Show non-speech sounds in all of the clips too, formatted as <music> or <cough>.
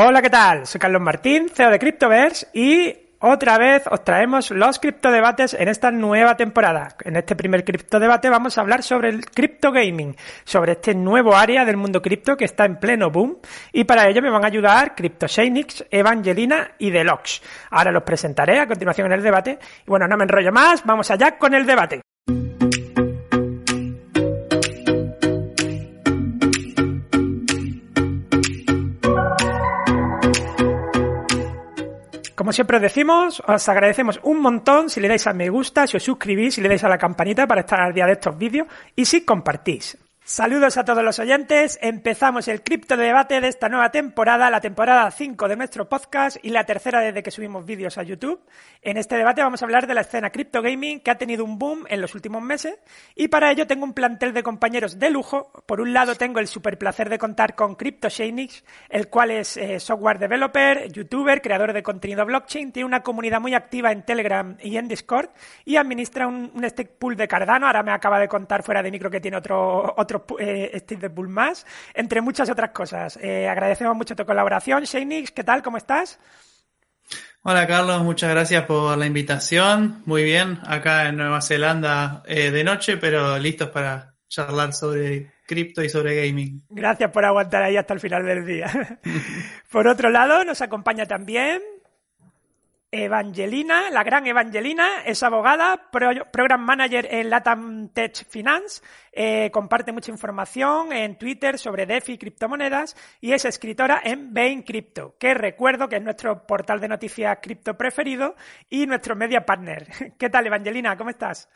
Hola, ¿qué tal? Soy Carlos Martín, CEO de Cryptoverse y otra vez os traemos los criptodebates en esta nueva temporada. En este primer criptodebate vamos a hablar sobre el crypto gaming, sobre este nuevo área del mundo cripto que está en pleno boom y para ello me van a ayudar CryptoShainix, Evangelina y Deluxe. Ahora los presentaré a continuación en el debate. Y bueno, no me enrollo más, vamos allá con el debate. Como siempre os decimos, os agradecemos un montón si le dais a me gusta, si os suscribís, si le dais a la campanita para estar al día de estos vídeos y si compartís. Saludos a todos los oyentes. Empezamos el cripto debate de esta nueva temporada, la temporada 5 de nuestro podcast y la tercera desde que subimos vídeos a YouTube. En este debate vamos a hablar de la escena cripto gaming que ha tenido un boom en los últimos meses y para ello tengo un plantel de compañeros de lujo. Por un lado tengo el super placer de contar con CryptoShainix, el cual es eh, software developer, youtuber, creador de contenido blockchain, tiene una comunidad muy activa en Telegram y en Discord y administra un, un stake pool de Cardano. Ahora me acaba de contar fuera de micro que tiene otro, otro eh, Steve Bull más, entre muchas otras cosas. Eh, agradecemos mucho tu colaboración. Shaynix, ¿qué tal? ¿Cómo estás? Hola Carlos, muchas gracias por la invitación. Muy bien, acá en Nueva Zelanda eh, de noche, pero listos para charlar sobre cripto y sobre gaming. Gracias por aguantar ahí hasta el final del día. <laughs> por otro lado, nos acompaña también Evangelina, la gran Evangelina, es abogada, program manager en Latam Tech Finance, eh, comparte mucha información en Twitter sobre DeFi y criptomonedas y es escritora en Bain Crypto, que recuerdo que es nuestro portal de noticias cripto preferido y nuestro media partner. <laughs> ¿Qué tal, Evangelina? ¿Cómo estás?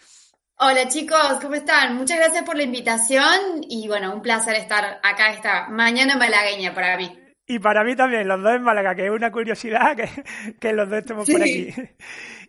Hola chicos, ¿cómo están? Muchas gracias por la invitación y bueno, un placer estar acá esta mañana malagueña para mí. Y para mí también, los dos en Málaga, que es una curiosidad <laughs> que, que los dos estemos por aquí.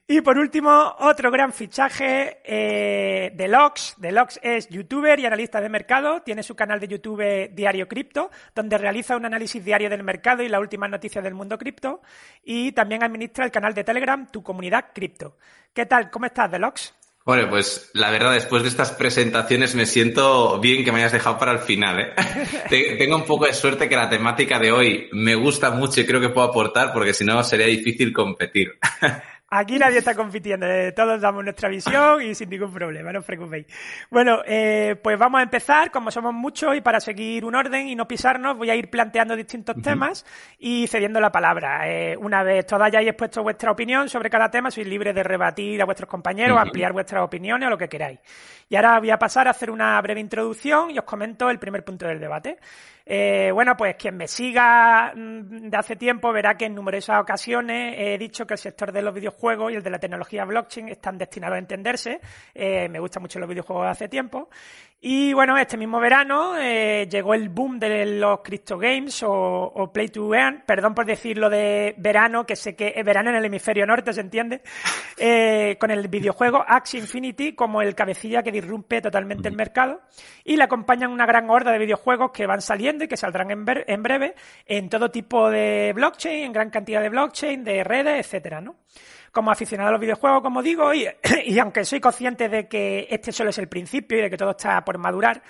Y por último, otro gran fichaje eh, de Lox. Delox es youtuber y analista de mercado. Tiene su canal de YouTube Diario Cripto, donde realiza un análisis diario del mercado y las últimas noticias del mundo cripto. Y también administra el canal de Telegram Tu Comunidad Cripto. ¿Qué tal? ¿Cómo estás, Delox? Bueno, pues la verdad, después de estas presentaciones me siento bien que me hayas dejado para el final. ¿eh? <laughs> Tengo un poco de suerte que la temática de hoy me gusta mucho y creo que puedo aportar porque si no sería difícil competir. <laughs> Aquí nadie está compitiendo, eh, todos damos nuestra visión y sin ningún problema, no os preocupéis. Bueno, eh, pues vamos a empezar, como somos muchos y para seguir un orden y no pisarnos, voy a ir planteando distintos temas y cediendo la palabra. Eh, una vez todas hayáis expuesto vuestra opinión sobre cada tema, sois libres de rebatir a vuestros compañeros, ampliar vuestras opiniones o lo que queráis. Y ahora voy a pasar a hacer una breve introducción y os comento el primer punto del debate. Eh, bueno, pues quien me siga mm, de hace tiempo verá que en numerosas ocasiones he dicho que el sector de los videojuegos y el de la tecnología blockchain están destinados a entenderse. Eh, me gustan mucho los videojuegos de hace tiempo. Y bueno, este mismo verano eh, llegó el boom de los Crypto Games o, Play to Earn, perdón por decirlo de verano, que sé que es verano en el hemisferio norte, ¿se entiende? <laughs> con el videojuego Axie Infinity como el cabecilla que disrumpe totalmente el mercado. Y le acompañan una gran horda de videojuegos que van saliendo y que saldrán en, en breve en todo tipo de blockchain, en gran cantidad de blockchain, de redes, etcétera, ¿no? Como aficionado a los videojuegos, como digo, <clears throat> y, aunque soy consciente de que este solo es el principio y de que todo está por madurar,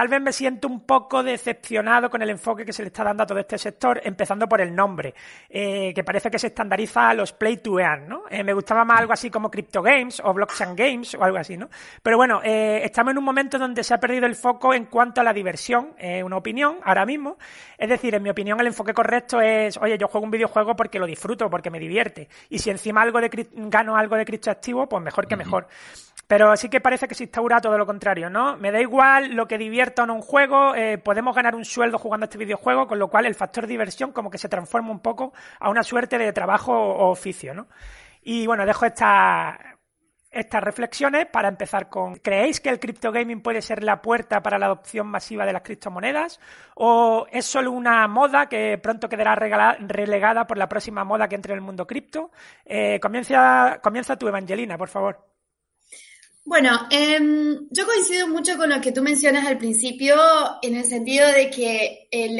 Tal vez me siento un poco decepcionado con el enfoque que se le está dando a todo este sector, empezando por el nombre, eh, que parece que se estandariza a los play to earn, ¿no? Eh, me gustaba más algo así como Crypto Games o Blockchain Games o algo así, ¿no? Pero bueno, eh, estamos en un momento donde se ha perdido el foco en cuanto a la diversión, una opinión ahora mismo. Es decir, en mi opinión el enfoque correcto es, oye, yo juego un videojuego porque lo disfruto, porque me divierte. Y si encima algo de gano algo de criptoactivo, pues mejor que mejor. Pero sí que parece que se instaura todo lo contrario, ¿no? Me da igual lo que divierta no un juego, eh, podemos ganar un sueldo jugando este videojuego, con lo cual el factor diversión como que se transforma un poco a una suerte de trabajo o oficio, ¿no? Y bueno, dejo estas reflexiones para empezar con ¿creéis que el crypto gaming puede ser la puerta para la adopción masiva de las criptomonedas? ¿O es solo una moda que pronto quedará relegada por la próxima moda que entre en el mundo cripto? Eh, comienza, comienza tu Evangelina, por favor. Bueno, em, yo coincido mucho con lo que tú mencionas al principio, en el sentido de que eh,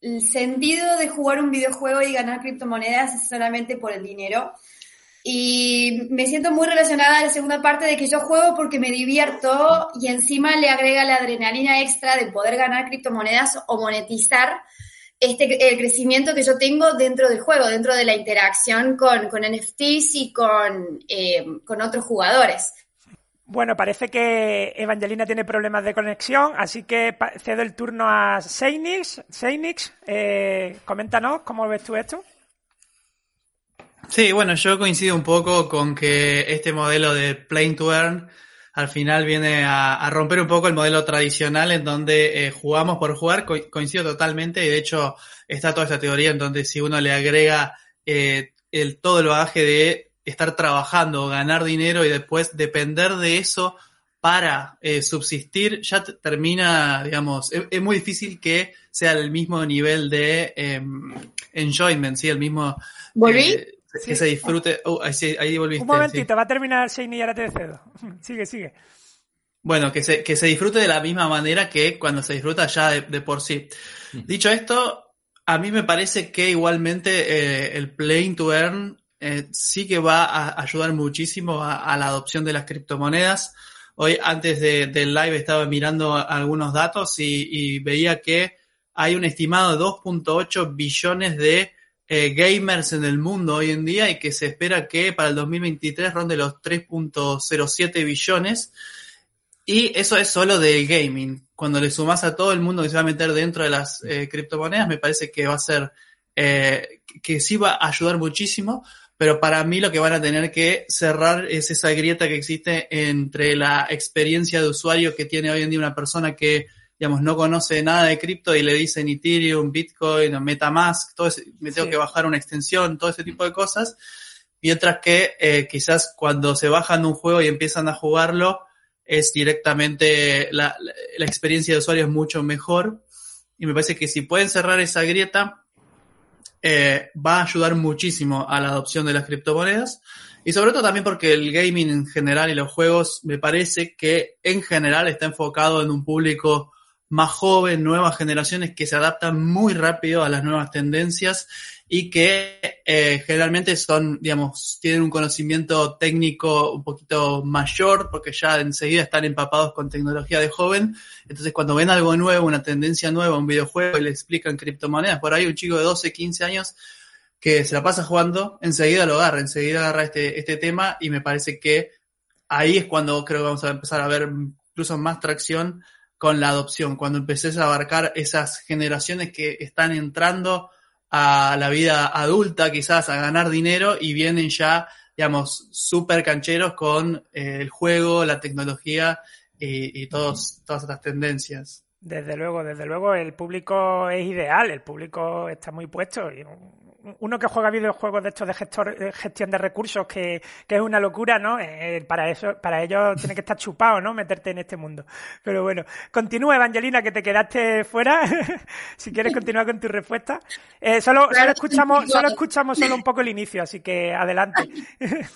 el sentido de jugar un videojuego y ganar criptomonedas es solamente por el dinero. Y me siento muy relacionada a la segunda parte de que yo juego porque me divierto y encima le agrega la adrenalina extra de poder ganar criptomonedas o monetizar este, el crecimiento que yo tengo dentro del juego, dentro de la interacción con, con NFTs y con, eh, con otros jugadores. Bueno, parece que Evangelina tiene problemas de conexión, así que cedo el turno a Seinix. Seinix, eh, coméntanos cómo ves tú esto. Sí, bueno, yo coincido un poco con que este modelo de Plane to Earn al final viene a, romper un poco el modelo tradicional en donde eh, jugamos por jugar, coincido totalmente, y de hecho está toda esta teoría en donde si uno le agrega eh, el, todo el bagaje de estar trabajando, ganar dinero y después depender de eso para eh, subsistir, ya termina, digamos, es, muy difícil que sea el mismo nivel de em, enjoyment, ¿sí? El mismo... ¿Volví? Que se disfrute. Oh, ahí, volviste. Un momentito, va a terminar Shane y ahora te cedo. <laughs> sigue, sigue. Bueno, que se, que se disfrute de la misma manera que cuando se disfruta ya de, por sí. Mm. Dicho esto, a mí me parece que igualmente eh, el Playing to Earn eh, sí que va a ayudar muchísimo a, la adopción de las criptomonedas. Hoy, antes del live, estaba mirando algunos datos y, veía que hay un estimado de 2.8 billones de eh, gamers en el mundo hoy en día y que se espera que para el 2023 ronde los 3.07 billones. Y eso es solo del gaming. Cuando le sumas a todo el mundo que se va a meter dentro de las eh, criptomonedas, me parece que va a ser, eh, que sí va a ayudar muchísimo, pero para mí lo que van a tener que cerrar es esa grieta que existe entre la experiencia de usuario que tiene hoy en día una persona que digamos, no conoce nada de cripto y le dicen Ethereum, Bitcoin, Metamask, todo me tengo que bajar una extensión, todo ese tipo de cosas. Mientras que eh, quizás cuando se bajan un juego y empiezan a jugarlo, es directamente la, la, experiencia de usuario es mucho mejor. Y me parece que si pueden cerrar esa grieta, eh, va a ayudar muchísimo a la adopción de las criptomonedas. Y sobre todo también porque el gaming en general y los juegos me parece que en general está enfocado en un público más joven, nuevas generaciones que se adaptan muy rápido a las nuevas tendencias y que eh, generalmente son, digamos, tienen un conocimiento técnico un poquito mayor porque ya enseguida están empapados con tecnología de joven. Entonces cuando ven algo nuevo, una tendencia nueva, un videojuego y le explican criptomonedas, por ahí un chico de 12, 15 años que se la pasa jugando, enseguida lo agarra, enseguida agarra este, este tema y me parece que ahí es cuando creo que vamos a empezar a ver incluso más tracción con la adopción, cuando empeces a abarcar esas generaciones que están entrando a la vida adulta, quizás a ganar dinero y vienen ya, digamos, súper cancheros con eh, el juego, la tecnología y, y todos, todas estas tendencias. Desde luego, desde luego, el público es ideal, el público está muy puesto. Y uno que juega videojuegos de estos de gestor, gestión de recursos, que, que es una locura, ¿no? Eh, para eso, para ello tiene que estar chupado, ¿no? Meterte en este mundo. Pero bueno, continúa, Evangelina, que te quedaste fuera. <laughs> si quieres continuar con tu respuesta. Eh, solo, solo escuchamos, solo escuchamos solo un poco el inicio, así que adelante. <laughs>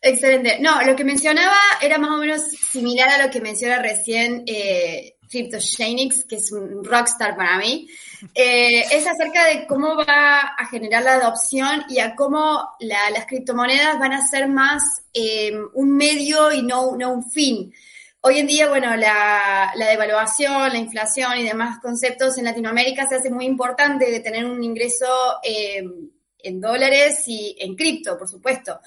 Excelente. No, lo que mencionaba era más o menos similar a lo que menciona recién eh, CryptoShanix, que es un rockstar para mí, eh, es acerca de cómo va a generar la adopción y a cómo las criptomonedas van a ser más eh, un medio y no, no, un fin. Hoy en día, bueno, la, la, devaluación, la inflación y demás conceptos en Latinoamérica se hace muy importante de tener un ingreso eh, en dólares y en cripto, por supuesto.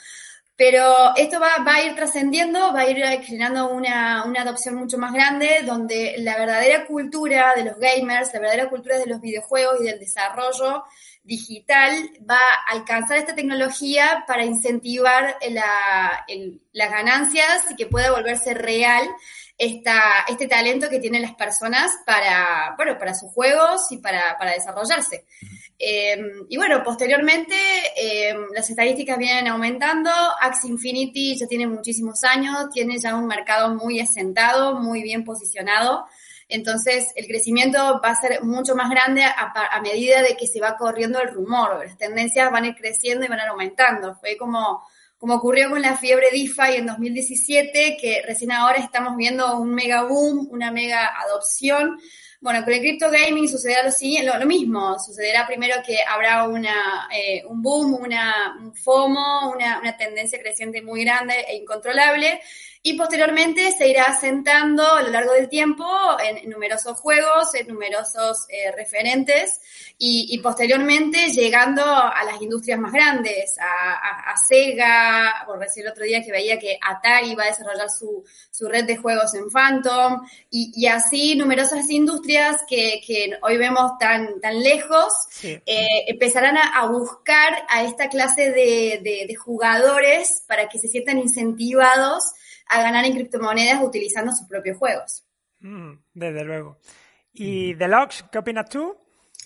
Pero esto va, a ir trascendiendo, va a ir generando una, adopción mucho más grande, donde la verdadera cultura de los gamers, la verdadera cultura de los videojuegos y del desarrollo digital va a alcanzar esta tecnología para incentivar las ganancias y que pueda volverse real esta, este talento que tienen las personas para, bueno, para sus juegos y para, para desarrollarse. Em, y bueno, posteriormente em, las estadísticas vienen aumentando. Axie Infinity ya tiene muchísimos años, tiene ya un mercado muy asentado, muy bien posicionado. Entonces, el crecimiento va a ser mucho más grande a, medida de que se va corriendo el rumor. Las tendencias van a ir creciendo y van a ir aumentando. Fue como, como ocurrió con la fiebre DeFi en 2017, que recién ahora estamos viendo un mega boom, una mega adopción bueno, con el crypto gaming sucederá lo, lo, mismo. Sucederá primero que habrá una, eh, un boom, una, un FOMO, una, una tendencia creciente muy grande e incontrolable. Y posteriormente se irá asentando a lo largo del tiempo en, numerosos juegos, en numerosos eh, referentes y, posteriormente llegando a las industrias más grandes, a, Sega, por decir el otro día que veía que Atari va a desarrollar su, red de juegos en Phantom y, así numerosas industrias que, hoy vemos tan, tan lejos eh, empezarán a, buscar a esta clase de jugadores para que se sientan incentivados a ganar en criptomonedas utilizando sus propios juegos. Mm, desde luego. ¿Y Deluxe, qué opinas tú?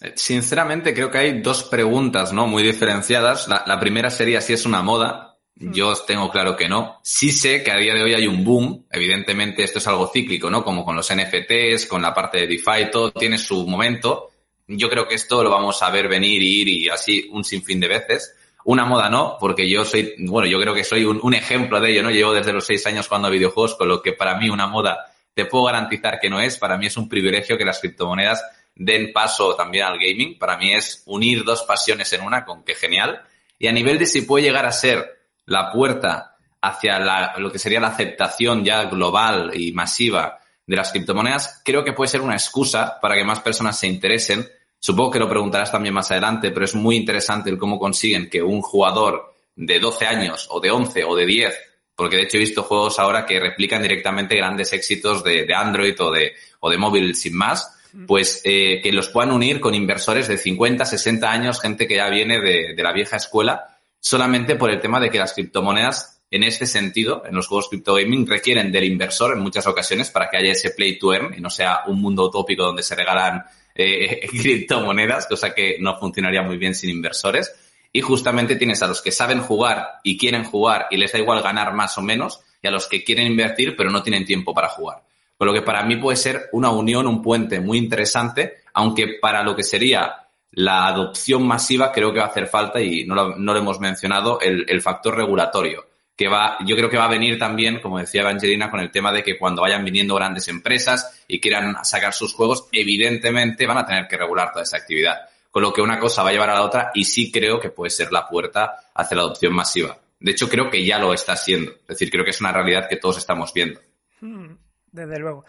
Eh, sinceramente, creo que hay dos preguntas, ¿no? Muy diferenciadas. La, primera sería si es una moda. Mm. Yo tengo claro que no. Sí sé que a día de hoy hay un boom. Evidentemente, esto es algo cíclico, ¿no? Como con los NFTs, con la parte de DeFi, todo tiene su momento. Yo creo que esto lo vamos a ver venir y ir y así un sinfín de veces. Una moda no, porque yo soy, bueno, yo creo que soy un, ejemplo de ello, ¿no? Llevo desde los seis años jugando a videojuegos, con lo que para mí una moda te puedo garantizar que no es. Para mí es un privilegio que las criptomonedas den paso también al gaming. Para mí es unir dos pasiones en una, con que genial. Y a nivel de si puede llegar a ser la puerta hacia lo que sería la aceptación ya global y masiva de las criptomonedas, creo que puede ser una excusa para que más personas se interesen Supongo que lo preguntarás también más adelante, pero es muy interesante el cómo consiguen que un jugador de 12 años o de 11 o de 10, porque de hecho he visto juegos ahora que replican directamente grandes éxitos de, Android o de, o de móvil sin más, pues eh, que los puedan unir con inversores de 50, 60 años, gente que ya viene de, de la vieja escuela, solamente por el tema de que las criptomonedas en este sentido, en los juegos crypto gaming, requieren del inversor en muchas ocasiones para que haya ese play to earn y no sea un mundo utópico donde se regalan eh, <laughs> criptomonedas, cosa que no funcionaría muy bien sin inversores. Y justamente tienes a los que saben jugar y quieren jugar y les da igual ganar más o menos, y a los que quieren invertir pero no tienen tiempo para jugar. Con lo que para mí puede ser una unión, un puente muy interesante, aunque para lo que sería la adopción masiva creo que va a hacer falta, y no lo, no lo hemos mencionado, el, el factor regulatorio que va, yo creo que va a venir también, como decía Evangelina, con el tema de que cuando vayan viniendo grandes empresas y quieran sacar sus juegos, evidentemente van a tener que regular toda esa actividad. Con lo que una cosa va a llevar a la otra y sí creo que puede ser la puerta hacia la adopción masiva. De hecho, creo que ya lo está siendo. Es decir, creo que es una realidad que todos estamos viendo. Hmm, desde luego.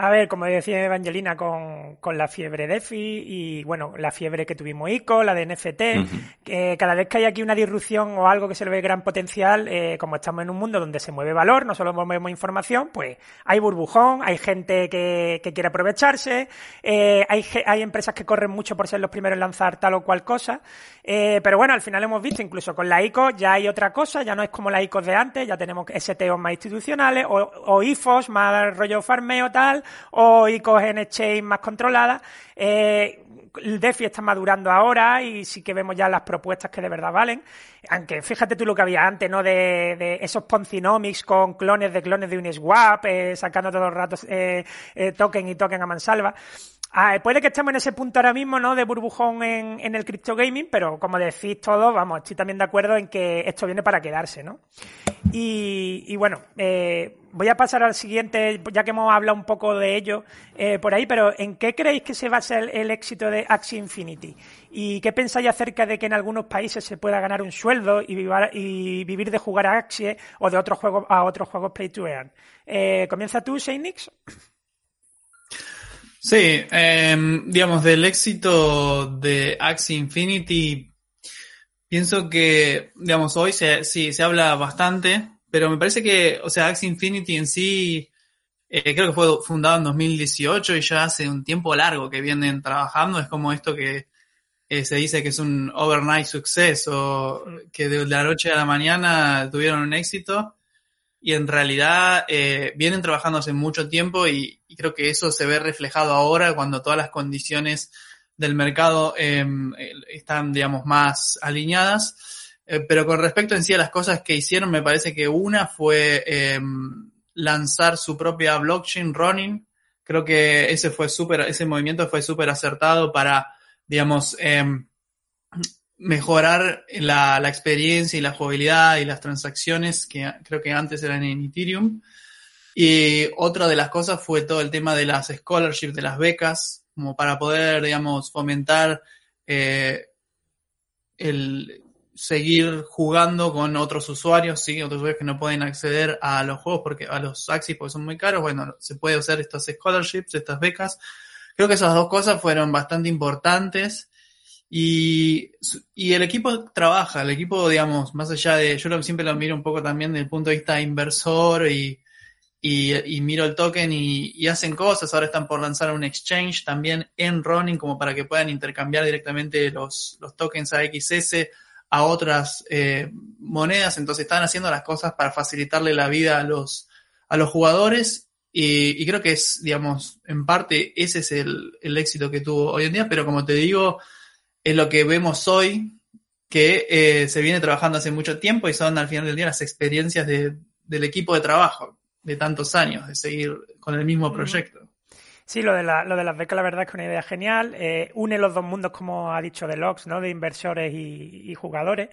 A ver, como decía Evangelina, con, con, la fiebre DeFi y, bueno, la fiebre que tuvimos ICO, la de NFT, que cada vez que hay aquí una disrupción o algo que se le ve gran potencial, eh, como estamos en un mundo donde se mueve valor, no solo movemos información, pues hay burbujón, hay gente que, que quiere aprovecharse, eh, hay, hay empresas que corren mucho por ser los primeros en lanzar tal o cual cosa, eh, pero bueno, al final hemos visto, incluso con la ICO ya hay otra cosa, ya no es como la ICO de antes, ya tenemos STOs más institucionales o, o IFOs más rollo farmeo tal, o ICOs en exchange más controladas. Eh, el DeFi está madurando ahora y sí que vemos ya las propuestas que de verdad valen. Aunque fíjate tú lo que había antes, ¿no? De, esos Ponzinomics con clones de clones de Uniswap, eh, sacando todos los ratos eh, eh, token y token a mansalva. Ah, puede que estemos en ese punto ahora mismo, ¿no? De burbujón en, el crypto gaming, pero como decís todos, vamos, estoy también de acuerdo en que esto viene para quedarse, ¿no? Y, bueno, eh, voy a pasar al siguiente, ya que hemos hablado un poco de ello eh, por ahí, pero ¿en qué creéis que se basa el, el, éxito de Axie Infinity? ¿Y qué pensáis acerca de que en algunos países se pueda ganar un sueldo y, y vivir de jugar a Axie o de otros juegos a otros juegos play to earn? Eh, ¿Comienza tú, Sheinix? Sí, em, digamos, del éxito de Axie Infinity, pienso que, digamos, hoy se, sí, se habla bastante, pero me parece que, o sea, Axie Infinity en sí, eh, creo que fue fundado en 2018 y ya hace un tiempo largo que vienen trabajando, es como esto que eh, se dice que es un overnight success o que de la noche a la mañana tuvieron un éxito y en realidad eh, vienen trabajando hace mucho tiempo y, creo que eso se ve reflejado ahora cuando todas las condiciones del mercado eh, están, digamos, más alineadas. Eh, pero con respecto en sí a las cosas que hicieron, me parece que una fue em, lanzar su propia blockchain, Running. Creo que ese fue súper, ese movimiento fue súper acertado para, digamos, em, mejorar la, la, experiencia y la jugabilidad y las transacciones que creo que antes eran en Ethereum. Y otra de las cosas fue todo el tema de las scholarships, de las becas, como para poder, digamos, fomentar eh, el, seguir jugando con otros usuarios, sí, otros usuarios que no pueden acceder a los juegos porque a los Axis porque son muy caros, bueno, se puede hacer estas scholarships, estas becas. Creo que esas dos cosas fueron bastante importantes y, y el equipo trabaja, el equipo, digamos, más allá de, yo siempre lo miro un poco también desde el punto de vista inversor y, y, miro el token y, hacen cosas. Ahora están por lanzar un exchange también en Running como para que puedan intercambiar directamente los, los tokens AXS a otras eh, monedas. Entonces están haciendo las cosas para facilitarle la vida a los, a los jugadores. Y, creo que es, digamos, en parte ese es el, el, éxito que tuvo hoy en día. Pero como te digo, es lo que vemos hoy que eh, se viene trabajando hace mucho tiempo y son al final del día las experiencias de, del equipo de trabajo de tantos años, de seguir con el mismo proyecto. Sí, lo de, la, lo de las becas, la verdad es que es una idea genial. Eh, une los dos mundos, como ha dicho Deluxe, ¿no? De inversores y, y jugadores.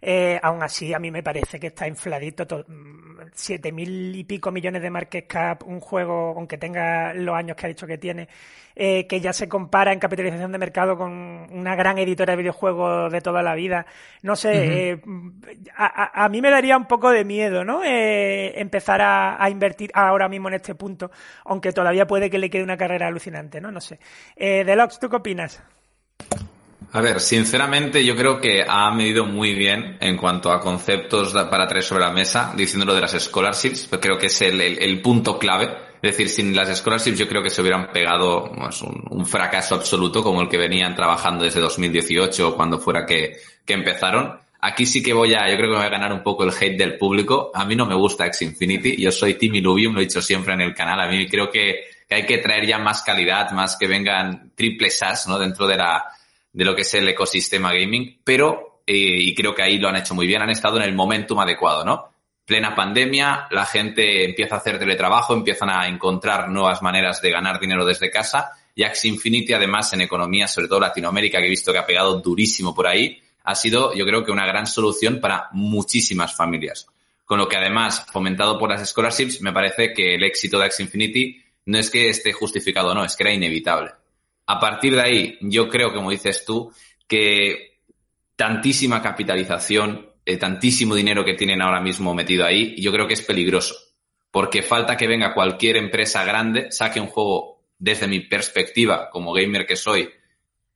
Eh, aún así, a mí me parece que está infladito. Mm, siete mil y pico millones de market cap, un juego, aunque tenga los años que ha dicho que tiene, eh, que ya se compara en capitalización de mercado con una gran editora de videojuegos de toda la vida. No sé, eh, a, mí me daría un poco de miedo, ¿no? Eh, empezar a, a, invertir ahora mismo en este punto, aunque todavía puede que le quede una carrera alucinante, ¿no? No sé. Eh, Deluxe, ¿tú qué opinas? A ver, sinceramente yo creo que ha medido muy bien en cuanto a conceptos para traer sobre la mesa, diciéndolo de las scholarships, creo que es el, punto clave. Es decir, sin las scholarships yo creo que se hubieran pegado pues, un, fracaso absoluto como el que venían trabajando desde 2018 o cuando fuera que, que empezaron. Aquí sí que voy a, yo creo que voy a ganar un poco el hate del público. A mí no me gusta X Infinity. Yo soy Team Illuvium, lo he dicho siempre en el canal. A mí creo que, que hay que traer ya más calidad, más que vengan triple SAS, ¿no? Dentro de la, de lo que es el ecosistema gaming, pero, eh, y creo que ahí lo han hecho muy bien, han estado en el momentum adecuado, ¿no? Plena pandemia, la gente empieza a hacer teletrabajo, empiezan a encontrar nuevas maneras de ganar dinero desde casa y Axie Infinity, además, en economía, sobre todo Latinoamérica, que he visto que ha pegado durísimo por ahí, ha sido, yo creo que una gran solución para muchísimas familias. Con lo que además, fomentado por las scholarships, me parece que el éxito de Axie Infinity no es que esté justificado no, es que era inevitable. A partir de ahí, yo creo, como dices tú, que tantísima capitalización, eh, tantísimo dinero que tienen ahora mismo metido ahí, yo creo que es peligroso. Porque falta que venga cualquier empresa grande, saque un juego desde mi perspectiva, como gamer que soy,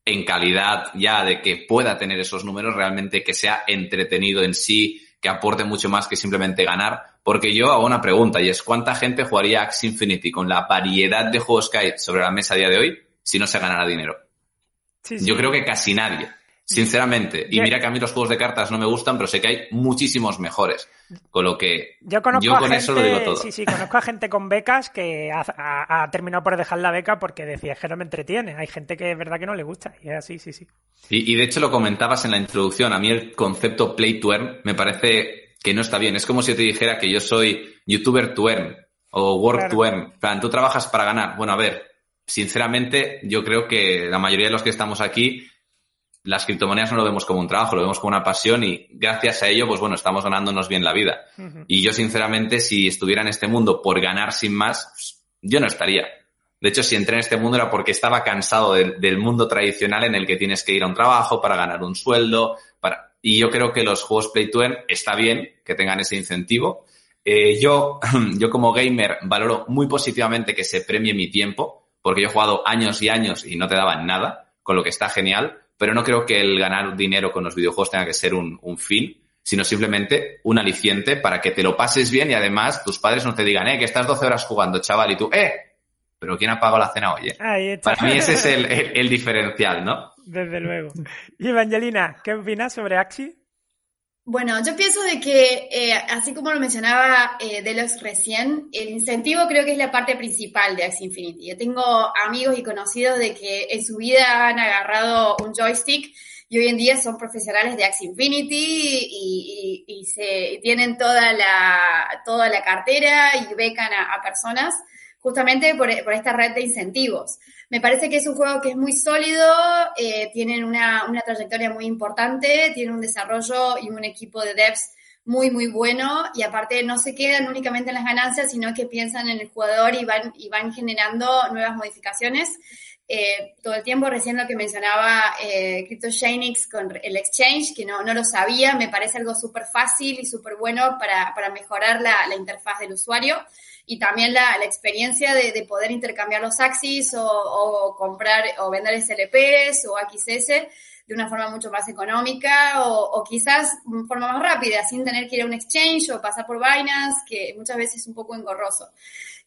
en calidad ya de que pueda tener esos números, realmente que sea entretenido en sí, que aporte mucho más que simplemente ganar. Porque yo hago una pregunta y es ¿cuánta gente jugaría Axie Infinity con la variedad de juegos que hay sobre la mesa a día de hoy? Si no se ganara dinero. Yo creo que casi nadie, sinceramente. Y mira que a mí los juegos de cartas no me gustan, pero sé que hay muchísimos mejores. Con lo que yo, conozco con eso lo digo todo. Sí, sí, conozco a gente con becas que ha, terminado por dejar la beca porque decía que no me entretiene. Hay gente que es verdad que no le gusta. Y es así, sí, sí. Y, y de hecho lo comentabas en la introducción. A mí el concepto play to earn me parece que no está bien. Es como si yo te dijera que yo soy youtuber to earn o work to earn. plan, tú trabajas para ganar. Bueno, a ver, sinceramente, yo creo que la mayoría de los que estamos aquí, las criptomonedas no lo vemos como un trabajo, lo vemos como una pasión y gracias a ello, pues bueno, estamos ganándonos bien la vida. Y yo, sinceramente, si estuviera en este mundo por ganar sin más, pues, yo no estaría. De hecho, si entré en este mundo era porque estaba cansado del, mundo tradicional en el que tienes que ir a un trabajo para ganar un sueldo. Para... Y yo creo que los juegos Play to Earn está bien que tengan ese incentivo. Eh, yo, <clears throat> yo como gamer valoro muy positivamente que se premie mi tiempo porque yo he jugado años y años y no te daban nada, con lo que está genial, pero no creo que el ganar dinero con los videojuegos tenga que ser un, fin, sino simplemente un aliciente para que te lo pases bien y además tus padres no te digan, eh, que estás 12 horas jugando, chaval, y tú, eh, pero ¿quién ha pagado la cena hoy? Eh? Para mí ese es <laughs> el, el, diferencial, ¿no? Desde luego. Y Evangelina, ¿qué opinas sobre Axi? Bueno, yo pienso de que, eh, así como lo mencionaba eh, Delos recién, el incentivo creo que es la parte principal de Axie Infinity. Yo tengo amigos y conocidos de que en su vida han agarrado un joystick y hoy en día son profesionales de Axie Infinity y, se tienen toda la, toda la cartera y becan a, personas justamente por, por esta red de incentivos. Me parece que es un juego que es muy sólido, eh, tienen una, una, trayectoria muy importante, tienen un desarrollo y un equipo de devs muy, muy bueno y aparte no se quedan únicamente en las ganancias, sino que piensan en el jugador y van, y van generando nuevas modificaciones. eh, todo el tiempo. Recién lo que mencionaba eh, CryptoShanix con el exchange, que no, no lo sabía, me parece algo súper fácil y súper bueno para, para mejorar la, la, interfaz del usuario y también la, la experiencia de, de, poder intercambiar los Axis o, o, comprar o vender SLPs o XS de una forma mucho más económica o, o, quizás de forma más rápida, sin tener que ir a un exchange o pasar por Binance, que muchas veces es un poco engorroso.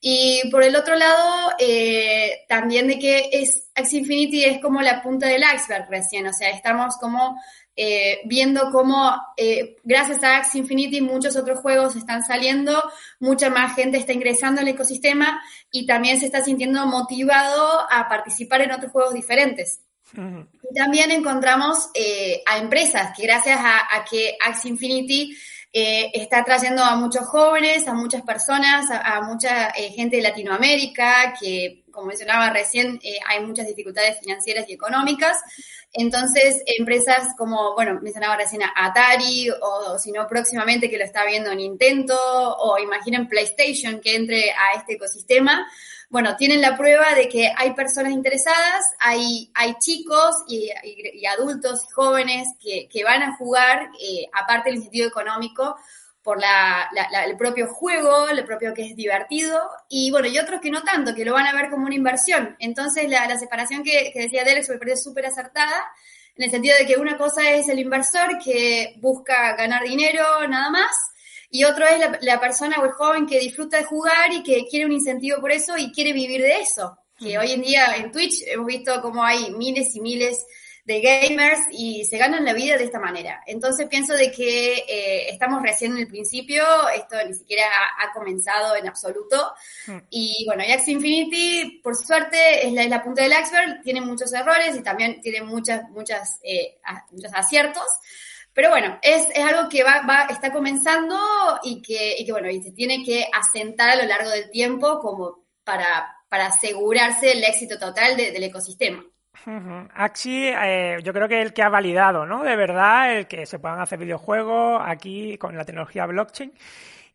Y por el otro lado, eh, también de que es Axie Infinity es como la punta del iceberg recién, o sea, estamos como eh, viendo cómo eh, gracias a Axie Infinity muchos otros juegos están saliendo, mucha más gente está ingresando al ecosistema y también se está sintiendo motivado a participar en otros juegos diferentes. Uh-huh. Y también encontramos eh, a empresas que gracias a, a que Axie Infinity eh, está trayendo a muchos jóvenes, a muchas personas, a, mucha eh, gente de Latinoamérica, que como mencionaba recién, eh, hay muchas dificultades financieras y económicas. Entonces, empresas como, bueno, mencionaba recién a Atari, o, o si no, próximamente que lo está viendo Nintendo, o imaginen PlayStation que entre a este ecosistema, bueno, tienen la prueba de que hay personas interesadas, hay, hay chicos y, adultos y jóvenes que, que, van a jugar, eh, aparte del incentivo económico, por la, el propio juego, el propio que es divertido, y bueno, y otros que no tanto, que lo van a ver como una inversión. Entonces, la, separación que, que decía Derek me parece súper acertada, en el sentido de que una cosa es el inversor que busca ganar dinero nada más, y otro es la, la, persona o el joven que disfruta de jugar y que quiere un incentivo por eso y quiere vivir de eso. Que hoy en día en Twitch hemos visto cómo hay miles y miles de gamers y se ganan la vida de esta manera. Entonces pienso de que eh, estamos recién en el principio, esto ni siquiera ha, ha comenzado en absoluto. Mm. Y bueno, Jax Infinity, por suerte, es la, es la punta del iceberg, tiene muchos errores y también tiene muchas, muchas, eh, muchos aciertos. Pero bueno, es, es algo que va, va, está comenzando y que, y que, bueno, y se tiene que asentar a lo largo del tiempo como para, para asegurarse el éxito total de, del ecosistema. Axi, eh, yo creo que el que ha validado, ¿no? De verdad, el que se puedan hacer videojuegos aquí con la tecnología blockchain.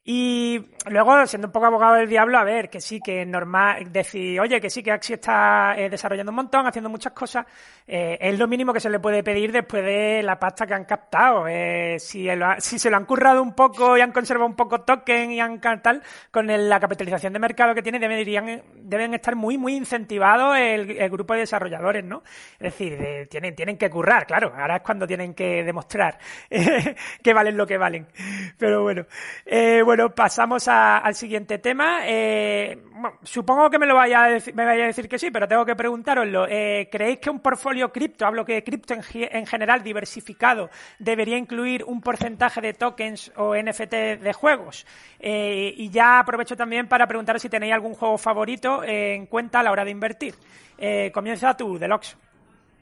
Y luego, siendo un poco abogado del diablo, a ver, que sí, que es normal decir, oye, que sí, que Axi está eh, desarrollando un montón, haciendo muchas cosas, eh, es lo mínimo que se le puede pedir después de la pasta que han captado. Eh, si, el, si, se lo han currado un poco y han conservado un poco token y han tal, con la capitalización de mercado que tiene, deberían, deben estar muy, muy incentivados el, grupo de desarrolladores, ¿no? Es decir, eh, tienen, tienen que currar, claro, ahora es cuando tienen que demostrar <laughs> que valen lo que valen. Pero bueno, bueno pasamos al siguiente tema. Eh, supongo que me lo vaya a decir, me vaya a decir que sí, pero tengo que preguntároslo. Eh, ¿Creéis que un portfolio cripto, hablo que cripto en, en, general diversificado, debería incluir un porcentaje de tokens o NFT de juegos? Eh, y ya aprovecho también para preguntaros si tenéis algún juego favorito en cuenta a la hora de invertir. Comienza tú, Delox.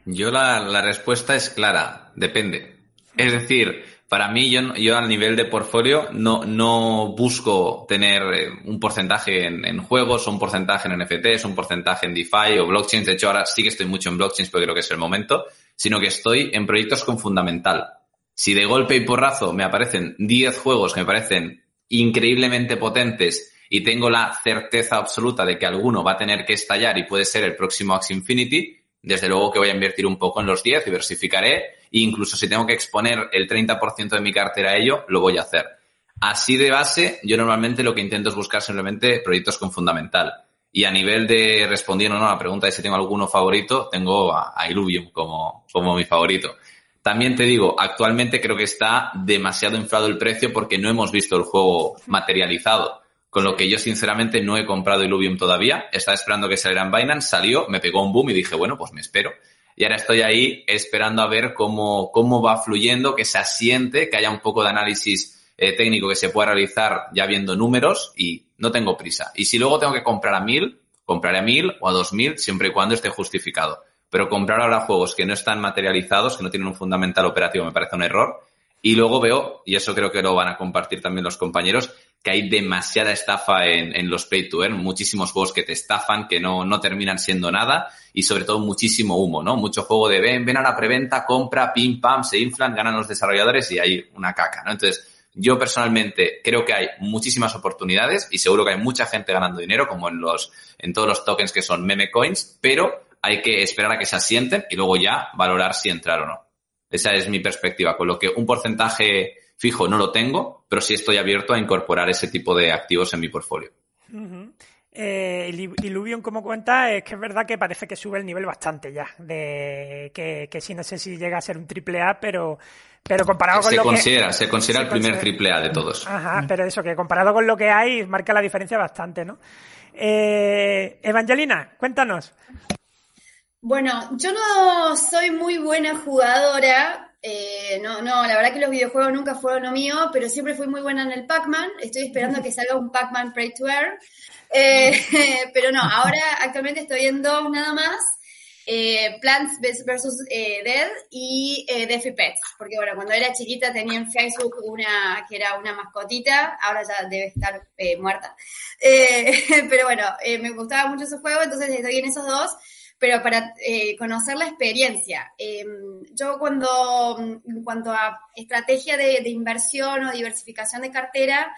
Yo la respuesta es clara, depende. Es decir, para mí, yo, yo a nivel de portfolio no, no busco tener eh, un porcentaje en, en, juegos, un porcentaje en NFTs, un porcentaje en DeFi o blockchains. De hecho, ahora sí que estoy mucho en blockchains porque creo que es el momento, sino que estoy en proyectos con fundamental. Si de golpe y porrazo me aparecen 10 juegos que me parecen increíblemente potentes y tengo la certeza absoluta de que alguno va a tener que estallar y puede ser el próximo Axie Infinity, desde luego que voy a invertir un poco en los 10, diversificaré e incluso si tengo que exponer el 30% de mi cartera a ello, lo voy a hacer. Así de base, yo normalmente lo que intento es buscar simplemente proyectos con fundamental. Y a nivel de respondiendo ¿no? a la pregunta de si tengo alguno favorito, tengo a, a Illuvium como, como mi favorito. También te digo, actualmente creo que está demasiado inflado el precio porque no hemos visto el juego materializado. Con lo que yo sinceramente no he comprado Illuvium todavía. Estaba esperando que saliera en Binance, salió, me pegó un boom y dije, bueno, pues me espero y ahora estoy ahí esperando a ver cómo, cómo va fluyendo, que se asiente, que haya un poco de análisis eh, técnico que se pueda realizar ya viendo números y no tengo prisa. Y si luego tengo que comprar a mil, compraré a mil o a dos mil siempre y cuando esté justificado. Pero comprar ahora juegos que no están materializados, que no tienen un fundamental operativo, me parece un error. Y luego veo, y eso creo que lo van a compartir también los compañeros, que hay demasiada estafa en, en, los pay to earn, muchísimos juegos que te estafan, que no, no terminan siendo nada y sobre todo muchísimo humo, ¿no? Mucho juego de ven, ven a la preventa, compra, pim, pam, se inflan, ganan los desarrolladores y hay una caca, ¿no? Entonces, yo personalmente creo que hay muchísimas oportunidades y seguro que hay mucha gente ganando dinero, como en los, en todos los tokens que son meme coins, pero hay que esperar a que se asienten y luego ya valorar si entrar o no. Esa es mi perspectiva, con lo que un porcentaje fijo no lo tengo, pero sí estoy abierto a incorporar ese tipo de activos en mi portfolio. Eh, Illuvion, como cuenta, es que es verdad que parece que sube el nivel bastante ya. De que, que sí, no sé si llega a ser un triple A, pero, pero comparado con se lo considera, que. Se considera el primer triple A de todos. Ajá, pero eso, que comparado con lo que hay, marca la diferencia bastante, ¿no? Eh, Evangelina, cuéntanos. Bueno, yo no soy muy buena jugadora. Eh, no, no, la verdad que los videojuegos nunca fueron lo mío, pero siempre fui muy buena en el Pac-Man. Estoy esperando que salga un Pac-Man Pray to Air. Eh, <laughs> pero no, ahora actualmente estoy en dos nada más. Eh, Plants vs. Eh, Dead y Death Pets. Porque bueno, cuando era chiquita tenía en Facebook una que era una mascotita, ahora ya debe estar muerta. <laughs> Pero bueno, me gustaba mucho ese juego, entonces estoy en esos dos. Pero para eh, conocer la experiencia, eh, yo cuando, en cuanto a estrategia de, de inversión o diversificación de cartera,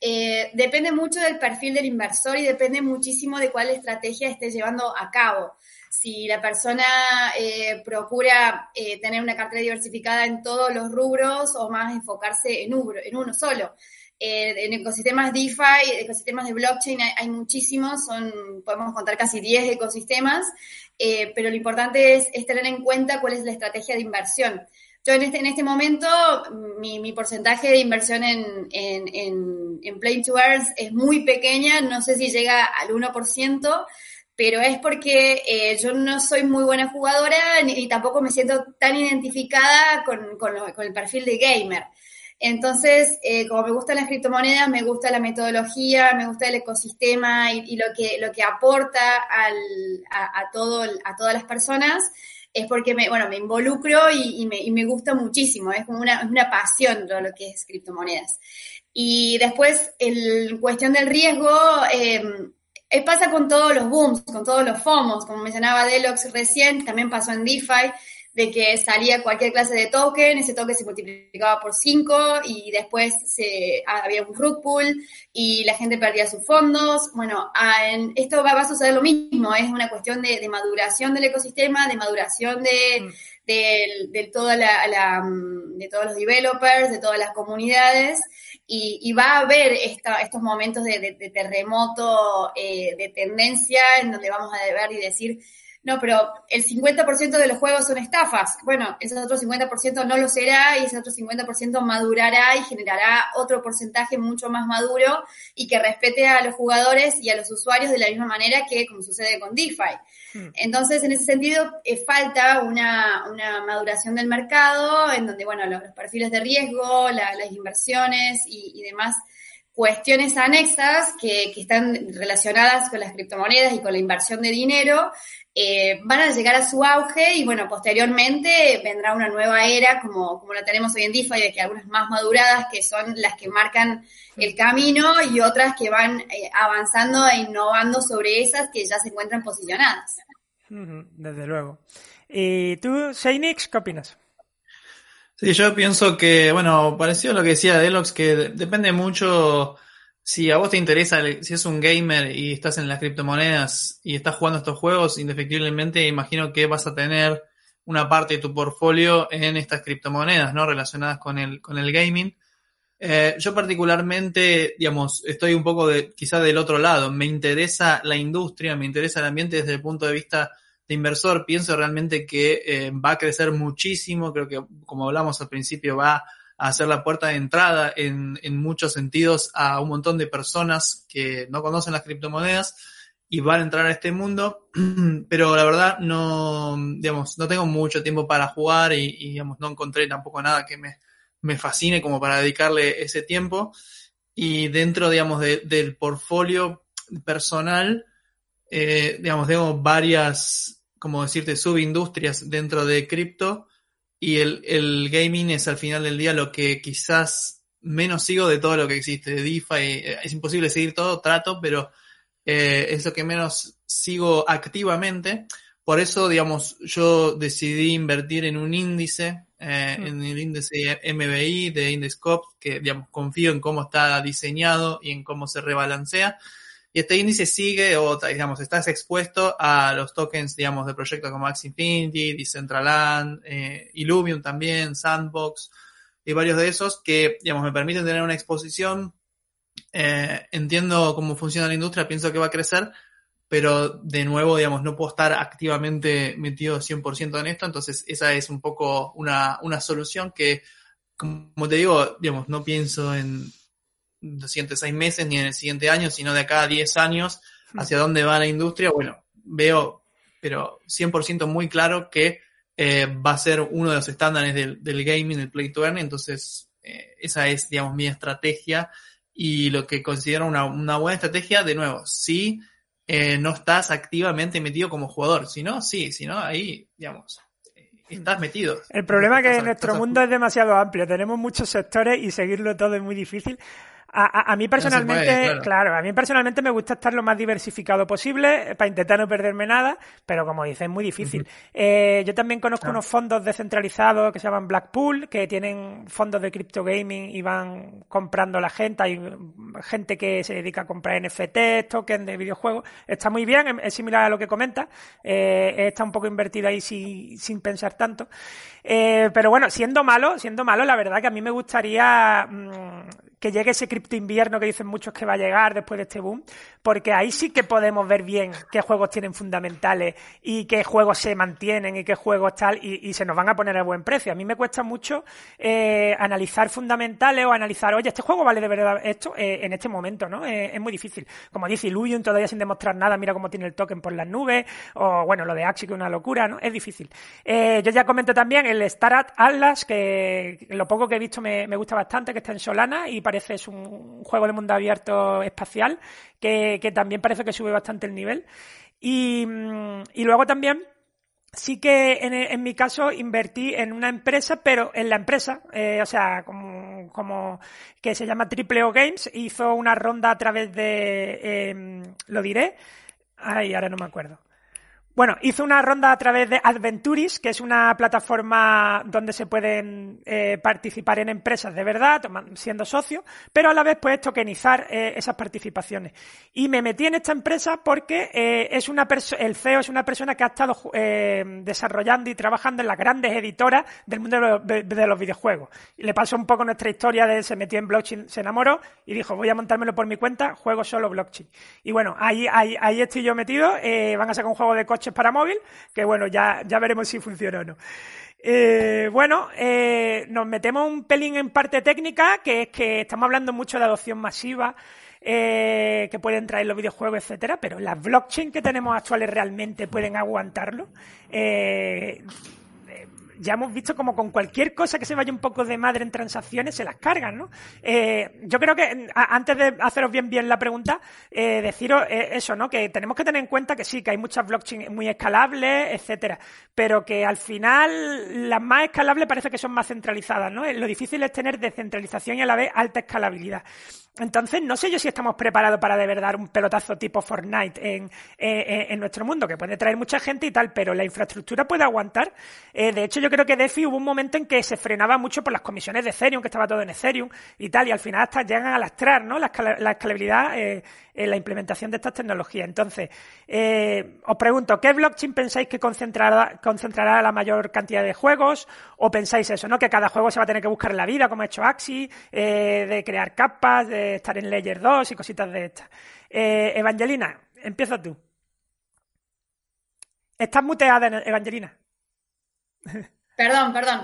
eh, depende mucho del perfil del inversor y depende muchísimo de cuál estrategia esté llevando a cabo. Si la persona eh, procura eh, tener una cartera diversificada en todos los rubros o más enfocarse en uno, en uno solo. Eh, en ecosistemas DeFi, ecosistemas de blockchain hay, muchísimos, son, podemos contar casi 10 ecosistemas, eh, pero lo importante es, tener en cuenta cuál es la estrategia de inversión. Yo en este, en este momento, mi, porcentaje de inversión en, en, en, Play to Earn es muy pequeña, no sé si llega al 1%, pero es porque eh, yo no soy muy buena jugadora ni, tampoco me siento tan identificada con, con el perfil de gamer. Entonces, eh, como me gustan las criptomonedas, me gusta la metodología, me gusta el ecosistema y, lo, que, lo que aporta al, a, todo, a todas las personas, es porque me, bueno, me involucro y, me, y me, gusta muchísimo, es como una, una pasión todo lo que es criptomonedas. Y después, en cuestión del riesgo, eh, pasa con todos los booms, con todos los FOMOS, como mencionaba Delox recién, también pasó en DeFi, de que salía cualquier clase de token, ese token se multiplicaba por 5 y después se, había un rug pool y la gente perdía sus fondos. Bueno, en, esto va, va, a suceder lo mismo, es una cuestión de, de maduración del ecosistema, de maduración de, mm. de, de, toda la, la, de todos los developers, de todas las comunidades. Y, y, va a haber esta, estos momentos de, de, de terremoto eh, de tendencia en donde vamos a ver y decir, no, pero el 50% de los juegos son estafas. Bueno, ese otro 50% no lo será y ese otro 50% madurará y generará otro porcentaje mucho más maduro y que respete a los jugadores y a los usuarios de la misma manera que como sucede con DeFi. Hmm. Entonces, en ese sentido, eh, falta una, una, maduración del mercado en donde, bueno, los, los perfiles de riesgo, la, las inversiones y, y demás cuestiones anexas que, están relacionadas con las criptomonedas y con la inversión de dinero eh, van a llegar a su auge y bueno, posteriormente vendrá una nueva era como, como la tenemos hoy en DeFi, de que algunas más maduradas que son las que marcan el camino y otras que van eh, avanzando e innovando sobre esas que ya se encuentran posicionadas. Desde luego. ¿Y tú, Sheinix, qué opinas? Sí, yo pienso que, bueno, parecido a lo que decía Delox, que depende mucho si a vos te interesa, si es un gamer y estás en las criptomonedas y estás jugando estos juegos, indefectiblemente imagino que vas a tener una parte de tu portfolio en estas criptomonedas, ¿no? Relacionadas con el, con el gaming. Eh, yo particularmente, digamos, estoy un poco de, quizá del otro lado. Me interesa la industria, me interesa el ambiente desde el punto de vista de inversor. Pienso realmente que eh, va a crecer muchísimo. Creo que, como hablamos al principio, va a hacer la puerta de entrada en, en muchos sentidos a un montón de personas que no conocen las criptomonedas y van a entrar a este mundo, <clears throat> pero la verdad no, digamos, no tengo mucho tiempo para jugar y, digamos, no encontré tampoco nada que me, me fascine como para dedicarle ese tiempo. Y dentro, digamos, de, del portfolio personal, eh, digamos, tengo varias, como decirte, subindustrias dentro de cripto y el, el, gaming es al final del día lo que quizás menos sigo de todo lo que existe. De DeFi eh, es imposible seguir todo, trato, pero eh, es lo que menos sigo activamente. Por eso, digamos, yo decidí invertir en un índice, eh, mm. en el índice MBI de Indescope, que digamos, confío en cómo está diseñado y en cómo se rebalancea. Y este índice sigue o, digamos, estás expuesto a los tokens, digamos, de proyectos como Axie Infinity, Decentraland, eh, Illuvium también, Sandbox y varios de esos que, digamos, me permiten tener una exposición. Eh, entiendo cómo funciona la industria, pienso que va a crecer, pero de nuevo, digamos, no puedo estar activamente metido 100% en esto, entonces esa es un poco una, una solución que, como te digo, digamos, no pienso en los siguientes seis meses ni en el siguiente año, sino de acá a 10 años, hmm. hacia dónde va la industria, bueno, veo, pero 100% muy claro que eh, va a ser uno de los estándares del, del gaming, del play to earn, entonces eh, esa es, digamos, mi estrategia y lo que considero una, una buena estrategia, de nuevo, si eh, no estás activamente metido como jugador, si no, sí, si no, ahí, digamos, estás metido. El problema es que nuestro mundo es demasiado amplio, tenemos muchos sectores y seguirlo todo es muy difícil. A, a, mí personalmente, claro. a mí personalmente me gusta estar lo más diversificado posible para intentar no perderme nada, pero como dices, es muy difícil. eh, yo también conozco unos fondos descentralizados que se llaman Blackpool, que tienen fondos de crypto gaming y van comprando la gente. Hay gente que se dedica a comprar NFT, tokens de videojuegos. Está muy bien, es similar a lo que comenta. Eh, está un poco invertido ahí sin, sin pensar tanto. Eh, pero bueno, siendo malo, siendo malo, la verdad que a mí me gustaría mmm, que llegue ese cripto invierno que dicen muchos que va a llegar después de este boom, porque ahí sí que podemos ver bien qué juegos tienen fundamentales y qué juegos se mantienen y qué juegos tal, y, se nos van a poner a buen precio. A mí me cuesta mucho eh, analizar fundamentales o analizar, oye, este juego vale de verdad esto eh, en este momento, ¿no? Eh, es muy difícil. Como dice Illuvium, todavía sin demostrar nada, mira cómo tiene el token por las nubes, o bueno, lo de Axie que es una locura, ¿no? Es difícil. Yo ya comento también el Star Atlas, que lo poco que he visto me, me gusta bastante, que está en Solana y parece es un juego de mundo abierto espacial que, que también parece que sube bastante el nivel. Y, y luego también sí que en, mi caso invertí en una empresa, pero en la empresa, eh, o sea, como, como, que se llama Triple O Games, hizo una ronda a través de, eh, lo diré, ay, ahora no me acuerdo. Bueno, hizo una ronda a través de Adventuris, que es una plataforma donde se pueden eh, participar en empresas de verdad, siendo socio, pero a la vez puedes tokenizar eh, esas participaciones. Y me metí en esta empresa porque eh, es una el CEO es una persona que ha estado desarrollando y trabajando en las grandes editoras del mundo de los, de, de los, videojuegos. Le pasó un poco nuestra historia de se metió en blockchain, se enamoró y dijo, voy a montármelo por mi cuenta, juego solo blockchain. Y bueno, ahí, ahí, ahí estoy yo metido, van a sacar un juego de para móvil, que bueno, ya, ya veremos si funciona o no. Eh, bueno, eh, nos metemos un pelín en parte técnica, que es que estamos hablando mucho de adopción masiva, eh, que pueden traer los videojuegos, etcétera, pero las blockchain que tenemos actuales realmente pueden aguantarlo. Ya hemos visto como con cualquier cosa que se vaya un poco de madre en transacciones se las cargan, ¿no? Eh, yo creo que antes de haceros bien bien la pregunta, eh, deciros eh, eso, ¿no? Que tenemos que tener en cuenta que sí, que hay muchas blockchain muy escalables, etcétera, pero que al final las más escalables parece que son más centralizadas, ¿no? Lo difícil es tener descentralización y a la vez alta escalabilidad. Entonces, no sé yo si estamos preparados para de verdad un pelotazo tipo Fortnite en, en, en nuestro mundo, que puede traer mucha gente y tal, pero la infraestructura puede aguantar. Eh, de hecho, yo creo que DeFi hubo un momento en que se frenaba mucho por las comisiones de Ethereum, que estaba todo en Ethereum y tal, y al final hasta llegan a lastrar ¿no? la, escal la escalabilidad eh, en la implementación de estas tecnologías. Entonces, eh, os pregunto, ¿qué blockchain pensáis que concentrará, concentrará la mayor cantidad de juegos? ¿O pensáis eso, no? Que cada juego se va a tener que buscar en la vida, como ha hecho Axi, eh, de crear capas, de estar en Layer 2 y cositas de estas. Eh, Evangelina, empieza tú. Estás muteada, Evangelina. Perdón, perdón.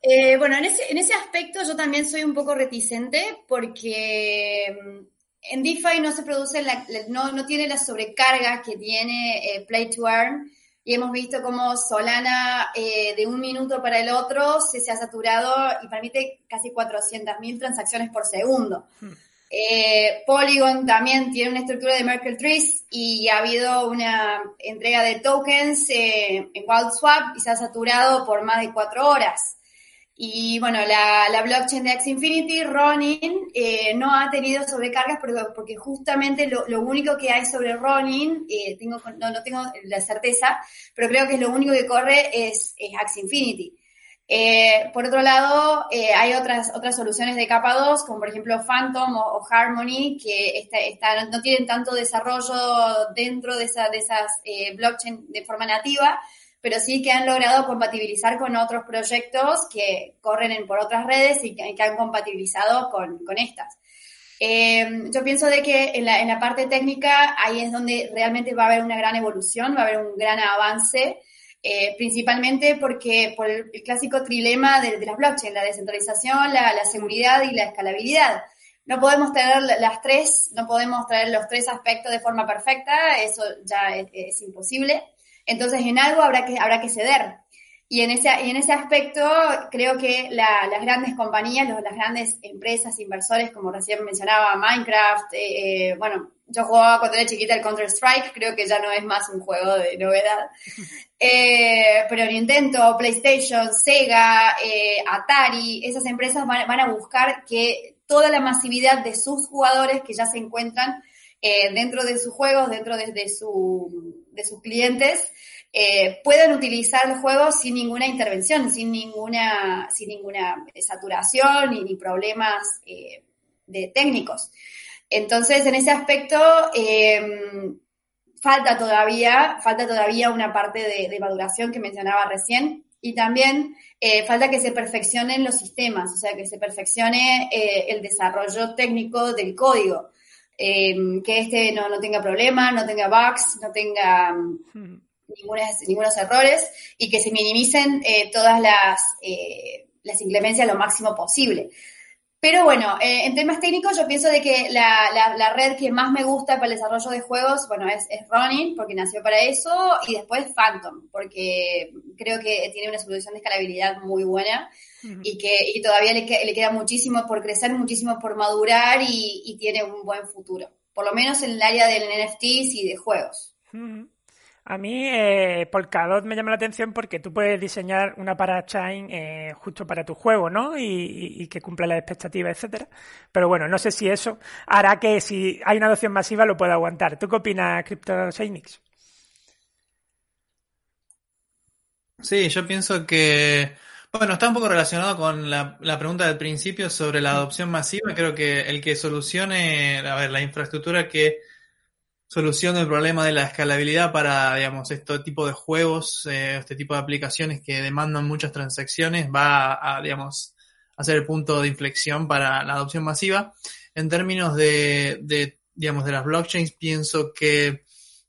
Eh, bueno, en ese, en ese aspecto yo también soy un poco reticente porque en DeFi no se produce, la, no, no tiene la sobrecarga que tiene eh, Play to Earn y hemos visto cómo Solana eh, de un minuto para el otro se, se ha saturado y permite casi 400.000 transacciones por segundo. Hmm. Eh, Polygon también tiene una estructura de Merkle Trees y ha habido una entrega de tokens eh, en WildSwap y se ha saturado por más de cuatro horas. Y bueno, la, blockchain de X Infinity, Ronin, eh, no ha tenido sobrecargas porque justamente lo, único que hay sobre Ronin, eh, tengo, no, no tengo la certeza, pero creo que lo único que corre es, es Infinity. Eh, por otro lado, eh, hay otras, otras soluciones de capa 2, como por ejemplo Phantom o, Harmony, que no tienen tanto desarrollo dentro de, esa, de esas eh, blockchain de forma nativa, pero sí que han logrado compatibilizar con otros proyectos que corren por otras redes y que, han compatibilizado con, con estas. yo pienso de que en la, en la parte técnica ahí es donde realmente va a haber una gran evolución, va a haber un gran avance. Eh, principalmente porque por el, clásico trilema de, las blockchain, la descentralización, la, seguridad y la escalabilidad. No podemos tener las tres, no podemos traer los tres aspectos de forma perfecta, eso ya es, imposible. Entonces, en algo habrá que, habrá que ceder. Y en ese, en ese aspecto, creo que las grandes compañías, las grandes empresas, inversores, como recién mencionaba Minecraft, eh, eh, bueno, yo jugaba cuando era chiquita el Counter-Strike, creo que ya no es más un juego de novedad. <laughs> Eh, pero Nintendo, PlayStation, Sega, eh, Atari, esas empresas van, a buscar que toda la masividad de sus jugadores que ya se encuentran eh, dentro de sus juegos, dentro de, su, de sus clientes, puedan utilizar los juegos sin ninguna intervención, sin ninguna, sin ninguna saturación ni, problemas de técnicos. Entonces, en ese aspecto, em, falta todavía, falta todavía una parte de, maduración que mencionaba recién y también eh, falta que se perfeccionen los sistemas, o sea, que se perfeccione eh, el desarrollo técnico del código, em, que este no, tenga problemas, no tenga bugs, no tenga hmm. ningunos errores y que se minimicen eh, todas las, las inclemencias lo máximo posible. Pero bueno, eh, en temas técnicos yo pienso de que la, red que más me gusta para el desarrollo de juegos, bueno, es, es Ronin, porque nació para eso, y después Phantom, porque creo que tiene una solución de escalabilidad muy buena y que todavía le, queda muchísimo por crecer, muchísimo por madurar y, tiene un buen futuro, por lo menos en el área del NFTs y de juegos. A mí eh, Polkadot me llama la atención porque tú puedes diseñar una parachain eh, justo para tu juego, ¿no? Y, que cumpla las expectativas, etcétera. Pero bueno, no sé si eso hará que si hay una adopción masiva lo pueda aguantar. ¿Tú qué opinas, CryptoSynix? Sí, yo pienso que, bueno, está un poco relacionado con la, la, pregunta del principio sobre la adopción masiva. Creo que el que solucione, a ver, la infraestructura que solución del problema de la escalabilidad para, digamos, este tipo de juegos, eh, este tipo de aplicaciones que demandan muchas transacciones, va a, digamos, a ser el punto de inflexión para la adopción masiva. En términos de, de digamos, de las blockchains, pienso que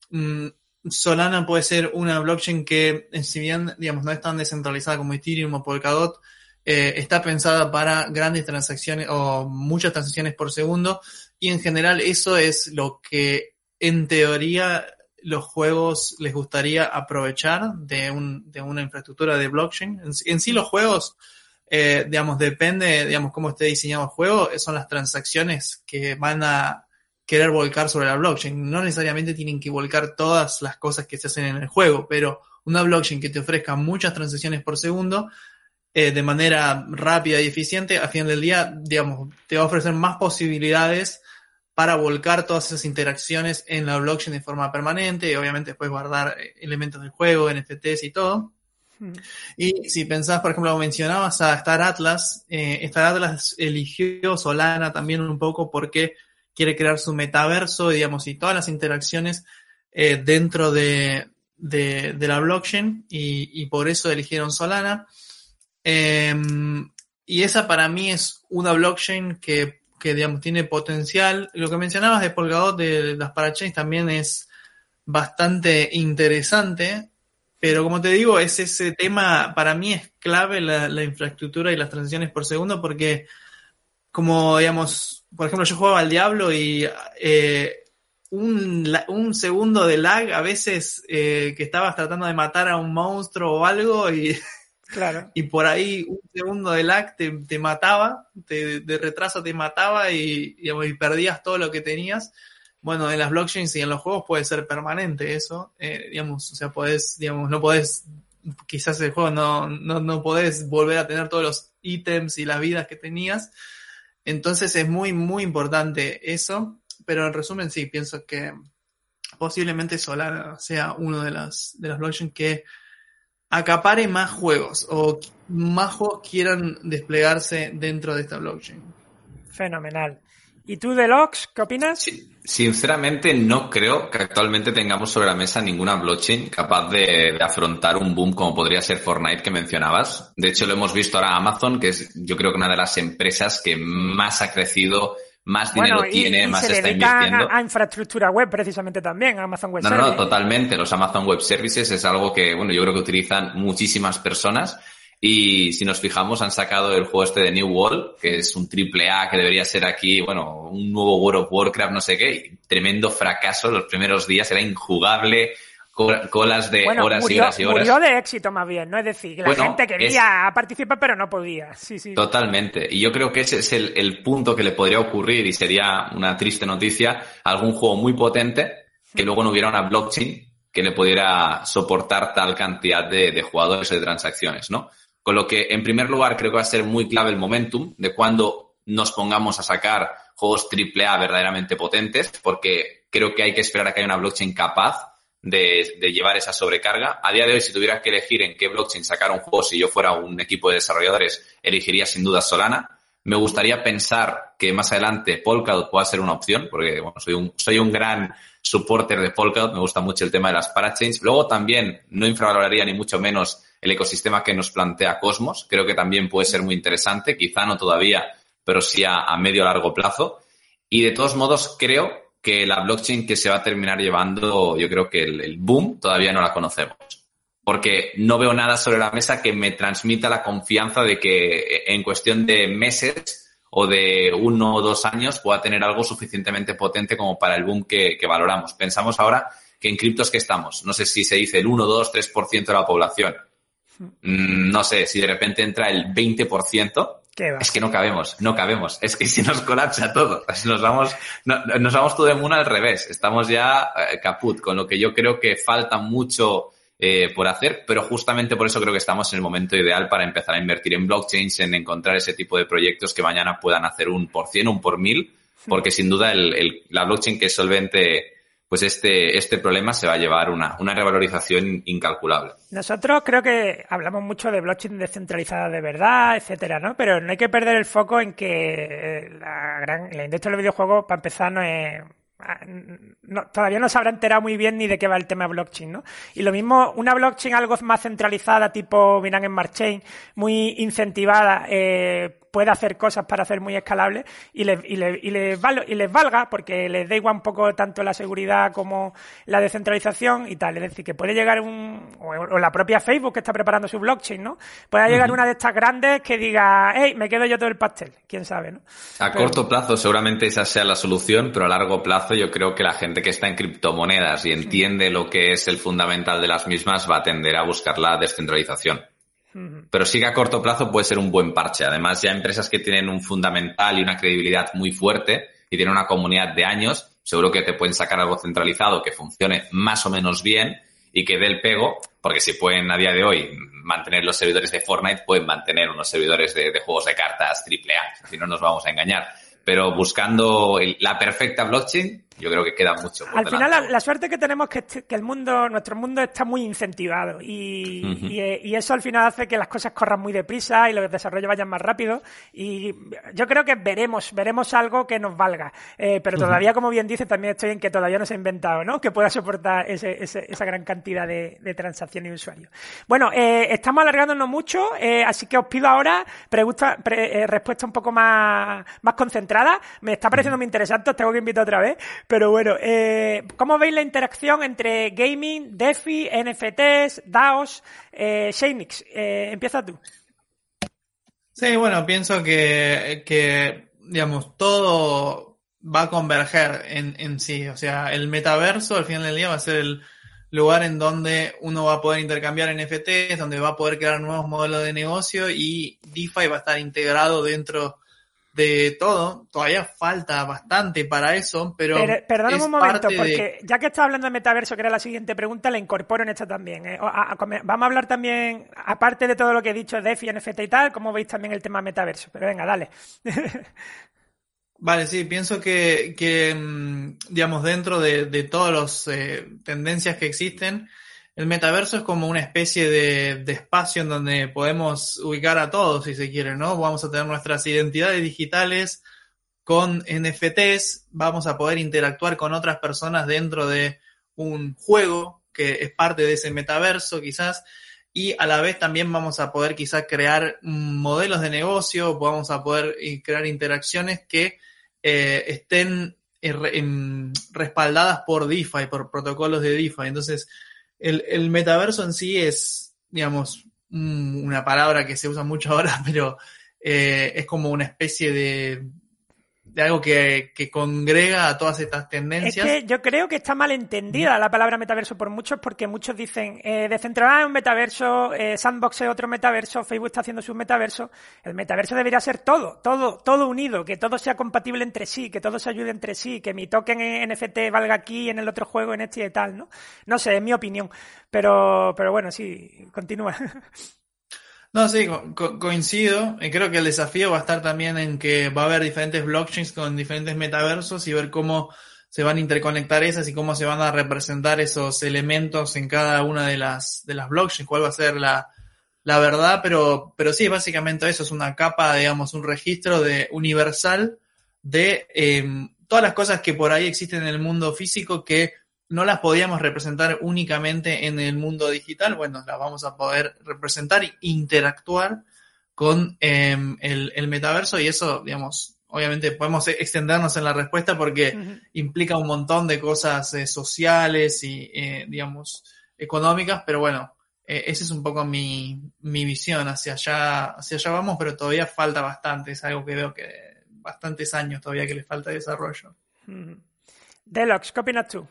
mm, Solana puede ser una blockchain que, si bien, digamos, no es tan descentralizada como Ethereum o Polkadot, eh, está pensada para grandes transacciones o muchas transacciones por segundo y en general eso es lo que en teoría los juegos les gustaría aprovechar de, un, de una infraestructura de blockchain. En, sí los juegos, eh, digamos, depende, digamos, cómo esté diseñado el juego, son las transacciones que van a querer volcar sobre la blockchain. No necesariamente tienen que volcar todas las cosas que se hacen en el juego, pero una blockchain que te ofrezca muchas transacciones por segundo, eh, de manera rápida y eficiente, a fin del día, digamos, te va a ofrecer más posibilidades para volcar todas esas interacciones en la blockchain de forma permanente y obviamente después guardar eh, elementos del juego, NFTs y todo. Hmm. Y si pensás, por ejemplo, mencionabas a Star Atlas, eh, Star Atlas eligió Solana también un poco porque quiere crear su metaverso, digamos, y todas las interacciones eh, dentro de, de, la blockchain y, y, por eso eligieron Solana. Em, y esa para mí es una blockchain que que digamos tiene potencial. Lo que mencionabas de Polkadot de las parachains también es bastante interesante, pero como te digo, es ese tema, para mí es clave la, infraestructura y las transacciones por segundo, porque como digamos, por ejemplo, yo jugaba al Diablo y eh, un, segundo de lag a veces eh, que estabas tratando de matar a un monstruo o algo y <laughs> Claro. Y por ahí un segundo de lag te, te mataba, de retraso te mataba y, y, perdías todo lo que tenías. Bueno, en las blockchains y en los juegos puede ser permanente eso, eh, digamos, o sea, podés, digamos, no podés, quizás el juego no, no, no podés volver a tener todos los ítems y las vidas que tenías. Entonces es muy, muy importante eso, pero en resumen sí, pienso que posiblemente Solana sea uno de las, de las blockchains que acapare más juegos o más juegos quieran desplegarse dentro de esta blockchain. Fenomenal. ¿Y tú, Deluxe, qué opinas? Sí, sinceramente, no creo que actualmente tengamos sobre la mesa ninguna blockchain capaz de, de, afrontar un boom como podría ser Fortnite que mencionabas. De hecho, lo hemos visto ahora Amazon, que es yo creo que una de las empresas que más ha crecido más dinero bueno, y, tiene, y más se está invirtiendo. A, a, infraestructura web precisamente también, Amazon Web no, Service. No, no, totalmente. Los Amazon Web Services es algo que, bueno, yo creo que utilizan muchísimas personas. Y si nos fijamos, han sacado el juego este de New World, que es un triple A que debería ser aquí, bueno, un nuevo World of Warcraft, no sé qué. Tremendo fracaso. Los primeros días era injugable colas de bueno, horas murió, y horas y horas. Murió de éxito más bien, ¿no? Es decir, que la bueno, gente quería es... participar pero no podía. Sí, sí. Totalmente. Y yo creo que ese es el, el, punto que le podría ocurrir y sería una triste noticia algún juego muy potente que luego no hubiera una blockchain que le pudiera soportar tal cantidad de, de jugadores o de transacciones, ¿no? Con lo que, en primer lugar, creo que va a ser muy clave el momentum de cuando nos pongamos a sacar juegos AAA verdaderamente potentes, porque creo que hay que esperar a que haya una blockchain capaz de, de, llevar esa sobrecarga. A día de hoy, si tuvieras que elegir en qué blockchain sacar un juego, si yo fuera un equipo de desarrolladores, elegiría sin duda Solana. Me gustaría pensar que más adelante Polkadot pueda ser una opción, porque bueno, soy un, soy un gran supporter de Polkadot, me gusta mucho el tema de las parachains. Luego también no infravaloraría ni mucho menos el ecosistema que nos plantea Cosmos. Creo que también puede ser muy interesante, quizá no todavía, pero sí a, a medio o largo plazo. Y de todos modos, creo que la blockchain que se va a terminar llevando, yo creo que el, el, boom todavía no la conocemos. Porque no veo nada sobre la mesa que me transmita la confianza de que en cuestión de meses o de uno o dos años pueda tener algo suficientemente potente como para el boom que, que valoramos. Pensamos ahora que en criptos que estamos, no sé si se dice el 1, 2, 3% de la población. Mm, no sé, si de repente entra el 20%, es que no cabemos, no cabemos. Es que si nos colapsa todo, <laughs> nos vamos, no, nos vamos todo de mundo al revés. Estamos ya eh, caput, con lo que yo creo que falta mucho eh, por hacer, pero justamente por eso creo que estamos en el momento ideal para empezar a invertir en blockchains, en encontrar ese tipo de proyectos que mañana puedan hacer un por cien, un por mil, porque sin duda el, el, la blockchain que es solvente pues este, este problema se va a llevar una, una revalorización incalculable. Nosotros creo que hablamos mucho de blockchain descentralizada de verdad, etcétera, ¿no? Pero no hay que perder el foco en que la gran, la industria de los videojuegos, para empezar, no es no, todavía no se habrá enterado muy bien ni de qué va el tema blockchain, ¿no? Y lo mismo, una blockchain algo más centralizada, tipo Binance Smart Chain, muy incentivada, eh, puede hacer cosas para hacer muy escalable y les, y, les, y, les val, y les valga porque les da igual un poco tanto la seguridad como la descentralización y tal. Es decir, que puede llegar un, o, o la propia Facebook que está preparando su blockchain, ¿no? Puede llegar uh -huh. una de estas grandes que diga, hey, me quedo yo todo el pastel. Quién sabe, ¿no? A pero, corto plazo seguramente esa sea la solución, pero a largo plazo yo creo que la gente que está en criptomonedas y entiende lo que es el fundamental de las mismas va a tender a buscar la descentralización. Pero sí que a corto plazo puede ser un buen parche. Además, ya empresas que tienen un fundamental y una credibilidad muy fuerte y tienen una comunidad de años, seguro que te pueden sacar algo centralizado que funcione más o menos bien y que dé el pego, porque si pueden a día de hoy mantener los servidores de Fortnite, pueden mantener unos servidores de, juegos de cartas AAA, si no nos vamos a engañar. Pero buscando la perfecta blockchain, yo creo que queda mucho. Al final, la, la, suerte que tenemos es que, que, el mundo, nuestro mundo está muy incentivado y, uh -huh. y, y, eso al final hace que las cosas corran muy deprisa y los desarrollos vayan más rápido. Y yo creo que veremos, veremos algo que nos valga. Eh, pero todavía, uh -huh. como bien dice, también estoy en que todavía no se ha inventado, ¿no? Que pueda soportar ese, ese, esa gran cantidad de, de transacciones y usuarios. Bueno, eh, estamos alargándonos mucho, eh, así que os pido ahora pregunta, pre, eh, respuesta un poco más, más concentrada. Me está pareciendo muy interesante, os tengo que invitar otra vez. Pero bueno, eh, ¿cómo veis la interacción entre gaming, DeFi, NFTs, DAOs, eh, Shanix? Eh, empieza tú. Sí, bueno, pienso que, que digamos, todo va a converger en, en sí. O sea, el metaverso al final del día va a ser el lugar en donde uno va a poder intercambiar NFTs, donde va a poder crear nuevos modelos de negocio y DeFi va a estar integrado dentro de todo. Todavía falta bastante para eso, pero. pero perdón un momento, porque de... ya que estás hablando de metaverso, que era la siguiente pregunta, la incorporo en esta también. ¿eh? A, a, vamos a hablar también, aparte de todo lo que he dicho, DeFi, NFT y tal, ¿cómo veis también el tema metaverso? Pero venga, dale. <laughs> Vale, sí, pienso que, que digamos, dentro de, de todas las eh, tendencias que existen, el metaverso es como una especie de, espacio en donde podemos ubicar a todos, si se quiere, ¿no? Vamos a tener nuestras identidades digitales con NFTs, vamos a poder interactuar con otras personas dentro de un juego que es parte de ese metaverso, quizás, y a la vez también vamos a poder quizás crear modelos de negocio, vamos a poder crear interacciones que eh, estén eh, respaldadas por DeFi, por protocolos de DeFi. Entonces, el, metaverso en sí es, digamos, una palabra que se usa mucho ahora, <laughs> pero es como una especie de de algo que, congrega a todas estas tendencias. Es que yo creo que está mal entendida la palabra metaverso por muchos, porque muchos dicen, eh, Decentraland es un metaverso, eh, Sandbox es otro metaverso, Facebook está haciendo su metaverso. El metaverso debería ser todo, todo, todo unido, que todo sea compatible entre sí, que todo se ayude entre sí, que mi token en NFT valga aquí, en el otro juego, en este y tal, ¿no? No sé, es mi opinión. Pero, pero bueno, sí, continúa. <laughs> No, sí, coincido. Y creo que el desafío va a estar también en que va a haber diferentes blockchains con diferentes metaversos y ver cómo se van a interconectar esas y cómo se van a representar esos elementos en cada una de las, de las blockchains, cuál va a ser la, la verdad, pero, pero sí, básicamente eso es una capa, digamos, un registro de universal de eh, todas las cosas que por ahí existen en el mundo físico que no las podíamos representar únicamente en el mundo digital, bueno, las vamos a poder representar e interactuar con em, el, metaverso y eso, digamos, obviamente podemos extendernos en la respuesta porque implica un montón de cosas eh, sociales y, eh, digamos, económicas, pero bueno, eh, esa es un poco mi, mi visión, hacia allá, hacia allá vamos, pero todavía falta bastante, es algo que veo que bastantes años todavía que le falta desarrollo. Deluxe, ¿qué opinas tú?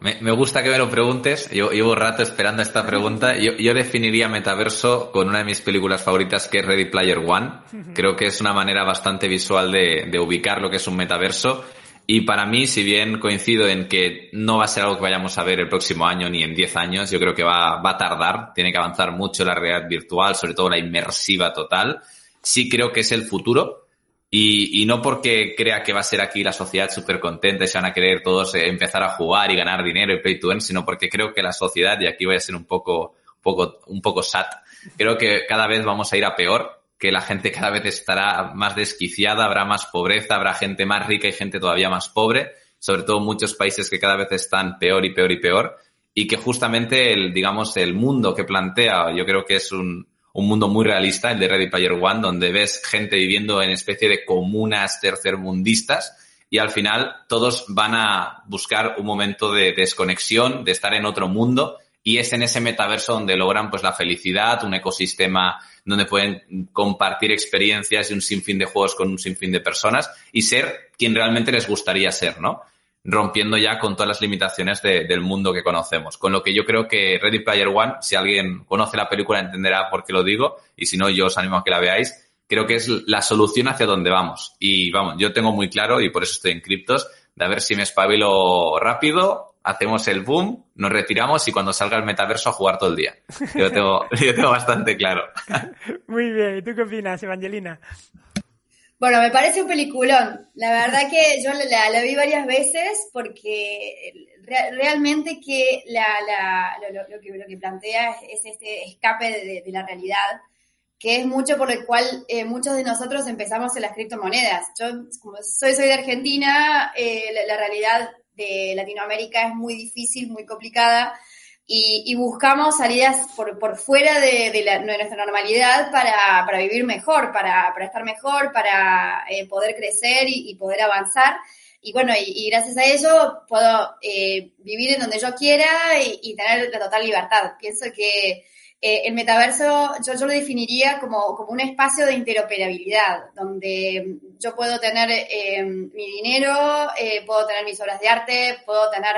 Me, gusta que me lo preguntes. Yo llevo rato esperando esta pregunta. Yo, definiría metaverso con una de mis películas favoritas que es Ready Player One. Creo que es una manera bastante visual de, ubicar lo que es un metaverso. Y para mí, si bien coincido en que no va a ser algo que vayamos a ver el próximo año ni en 10 años, yo creo que va, va a tardar. Tiene que avanzar mucho la realidad virtual, sobre todo la inmersiva total. Sí creo que es el futuro y, y, no porque crea que va a ser aquí la sociedad súper contenta y se van a querer todos eh, empezar a jugar y ganar dinero y pay to earn, sino porque creo que la sociedad, y aquí voy a ser un poco, un poco, un poco sat, creo que cada vez vamos a ir a peor, que la gente cada vez estará más desquiciada, habrá más pobreza, habrá gente más rica y gente todavía más pobre, sobre todo muchos países que cada vez están peor y peor y peor, y que justamente el, digamos, el mundo que plantea, yo creo que es un, un mundo muy realista, el de Ready Player One, donde ves gente viviendo en especie de comunas tercermundistas y al final todos van a buscar un momento de desconexión, de estar en otro mundo y es en ese metaverso donde logran pues la felicidad, un ecosistema donde pueden compartir experiencias y un sinfín de juegos con un sinfín de personas y ser quien realmente les gustaría ser, ¿no? Rompiendo ya con todas las limitaciones del mundo que conocemos. Con lo que yo creo que Ready Player One, si alguien conoce la película entenderá por qué lo digo, y si no, yo os animo a que la veáis. Creo que es la solución hacia donde vamos. Y vamos, yo tengo muy claro, y por eso estoy en criptos, de a ver si me espabilo rápido, hacemos el boom, nos retiramos y cuando salga el metaverso a jugar todo el día. Yo tengo, <laughs> yo tengo bastante claro. <laughs> Muy bien, ¿y tú qué opinas, Evangelina? Bueno, me parece un peliculón. La verdad que yo la, vi varias veces porque realmente que, lo, que, plantea es, este escape de, la realidad, que es mucho por lo cual eh, muchos de nosotros empezamos en las criptomonedas. Yo, como soy, soy de Argentina, eh, la realidad de Latinoamérica es muy difícil, muy complicada y, buscamos salidas por, por fuera de, de, nuestra normalidad para, para vivir mejor, para, para, estar mejor, para eh, poder crecer y, poder avanzar. Y bueno, y, gracias a eso puedo eh, vivir en donde yo quiera y, tener la total libertad. Pienso que eh, el metaverso yo, yo, lo definiría como, como un espacio de interoperabilidad, donde yo puedo tener mi dinero, puedo tener mis obras de arte, puedo tener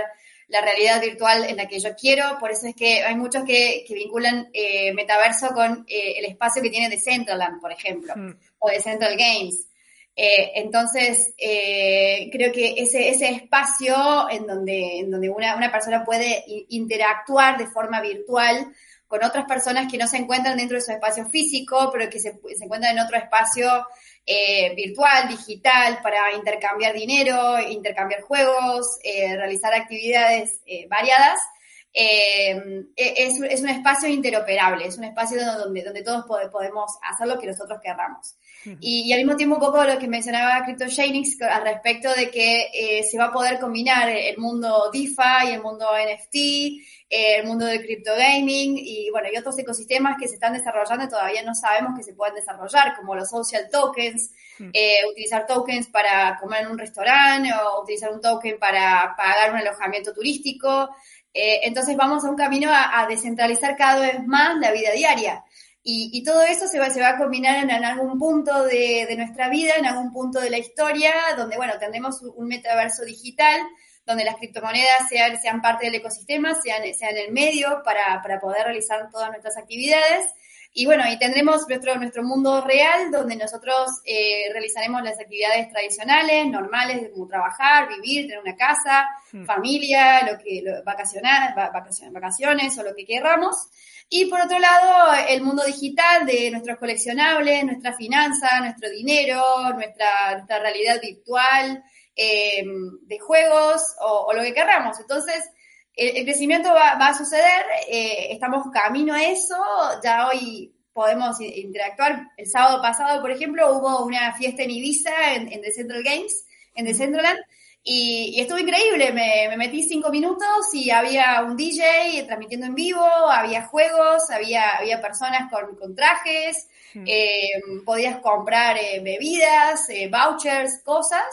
la realidad virtual en la que yo quiero. Por eso es que hay muchos que, vinculan eh, metaverso con eh, el espacio que tiene Decentraland, por ejemplo, hmm. o de Central Games. Eh, entonces, creo que ese, ese espacio en donde, en donde una, una persona puede interactuar de forma virtual con otras personas que no se encuentran dentro de su espacio físico, pero que se, se encuentran en otro espacio eh, virtual, digital, para intercambiar dinero, intercambiar juegos, eh, realizar actividades eh, variadas. eh, e, es, es, un espacio interoperable, es un espacio donde, donde todos podemos hacer lo que nosotros querramos. Y, al mismo tiempo un poco lo que mencionaba CryptoShanix al respecto de que eh, se va a poder combinar el mundo DeFi, el mundo NFT, el mundo del crypto gaming y bueno, y otros ecosistemas que se están desarrollando y todavía no sabemos que se pueden desarrollar, como los social tokens, eh, utilizar tokens para comer en un restaurante o utilizar un token para pagar un alojamiento turístico. Eh, entonces vamos a un camino a, descentralizar cada vez más la vida diaria. Y, todo eso se va, se va a combinar en, algún punto de, nuestra vida, en algún punto de la historia, donde, bueno, tendremos un metaverso digital, donde las criptomonedas sean, sean parte del ecosistema, sean, sean el medio para, para poder realizar todas nuestras actividades. Y bueno, y tendremos nuestro, nuestro mundo real donde nosotros eh, realizaremos las actividades tradicionales, normales, como trabajar, vivir, tener una casa, hmm. familia, lo que, vacacionar, vacaciones, vacaciones o lo que queramos. Y por otro lado, el mundo digital de nuestros coleccionables, nuestra finanza, nuestro dinero, nuestra, nuestra realidad virtual, eh, de juegos o, o, lo que queramos. Entonces, el, crecimiento va, a suceder, eh, estamos camino a eso, ya hoy podemos interactuar. El sábado pasado, por ejemplo, hubo una fiesta en Ibiza, en, The Central Games, en The Centraland, y, estuvo increíble. Me, metí cinco minutos y había un DJ transmitiendo en vivo, había juegos, había, había personas con, trajes, hmm. eh, podías comprar eh, bebidas, vouchers, cosas.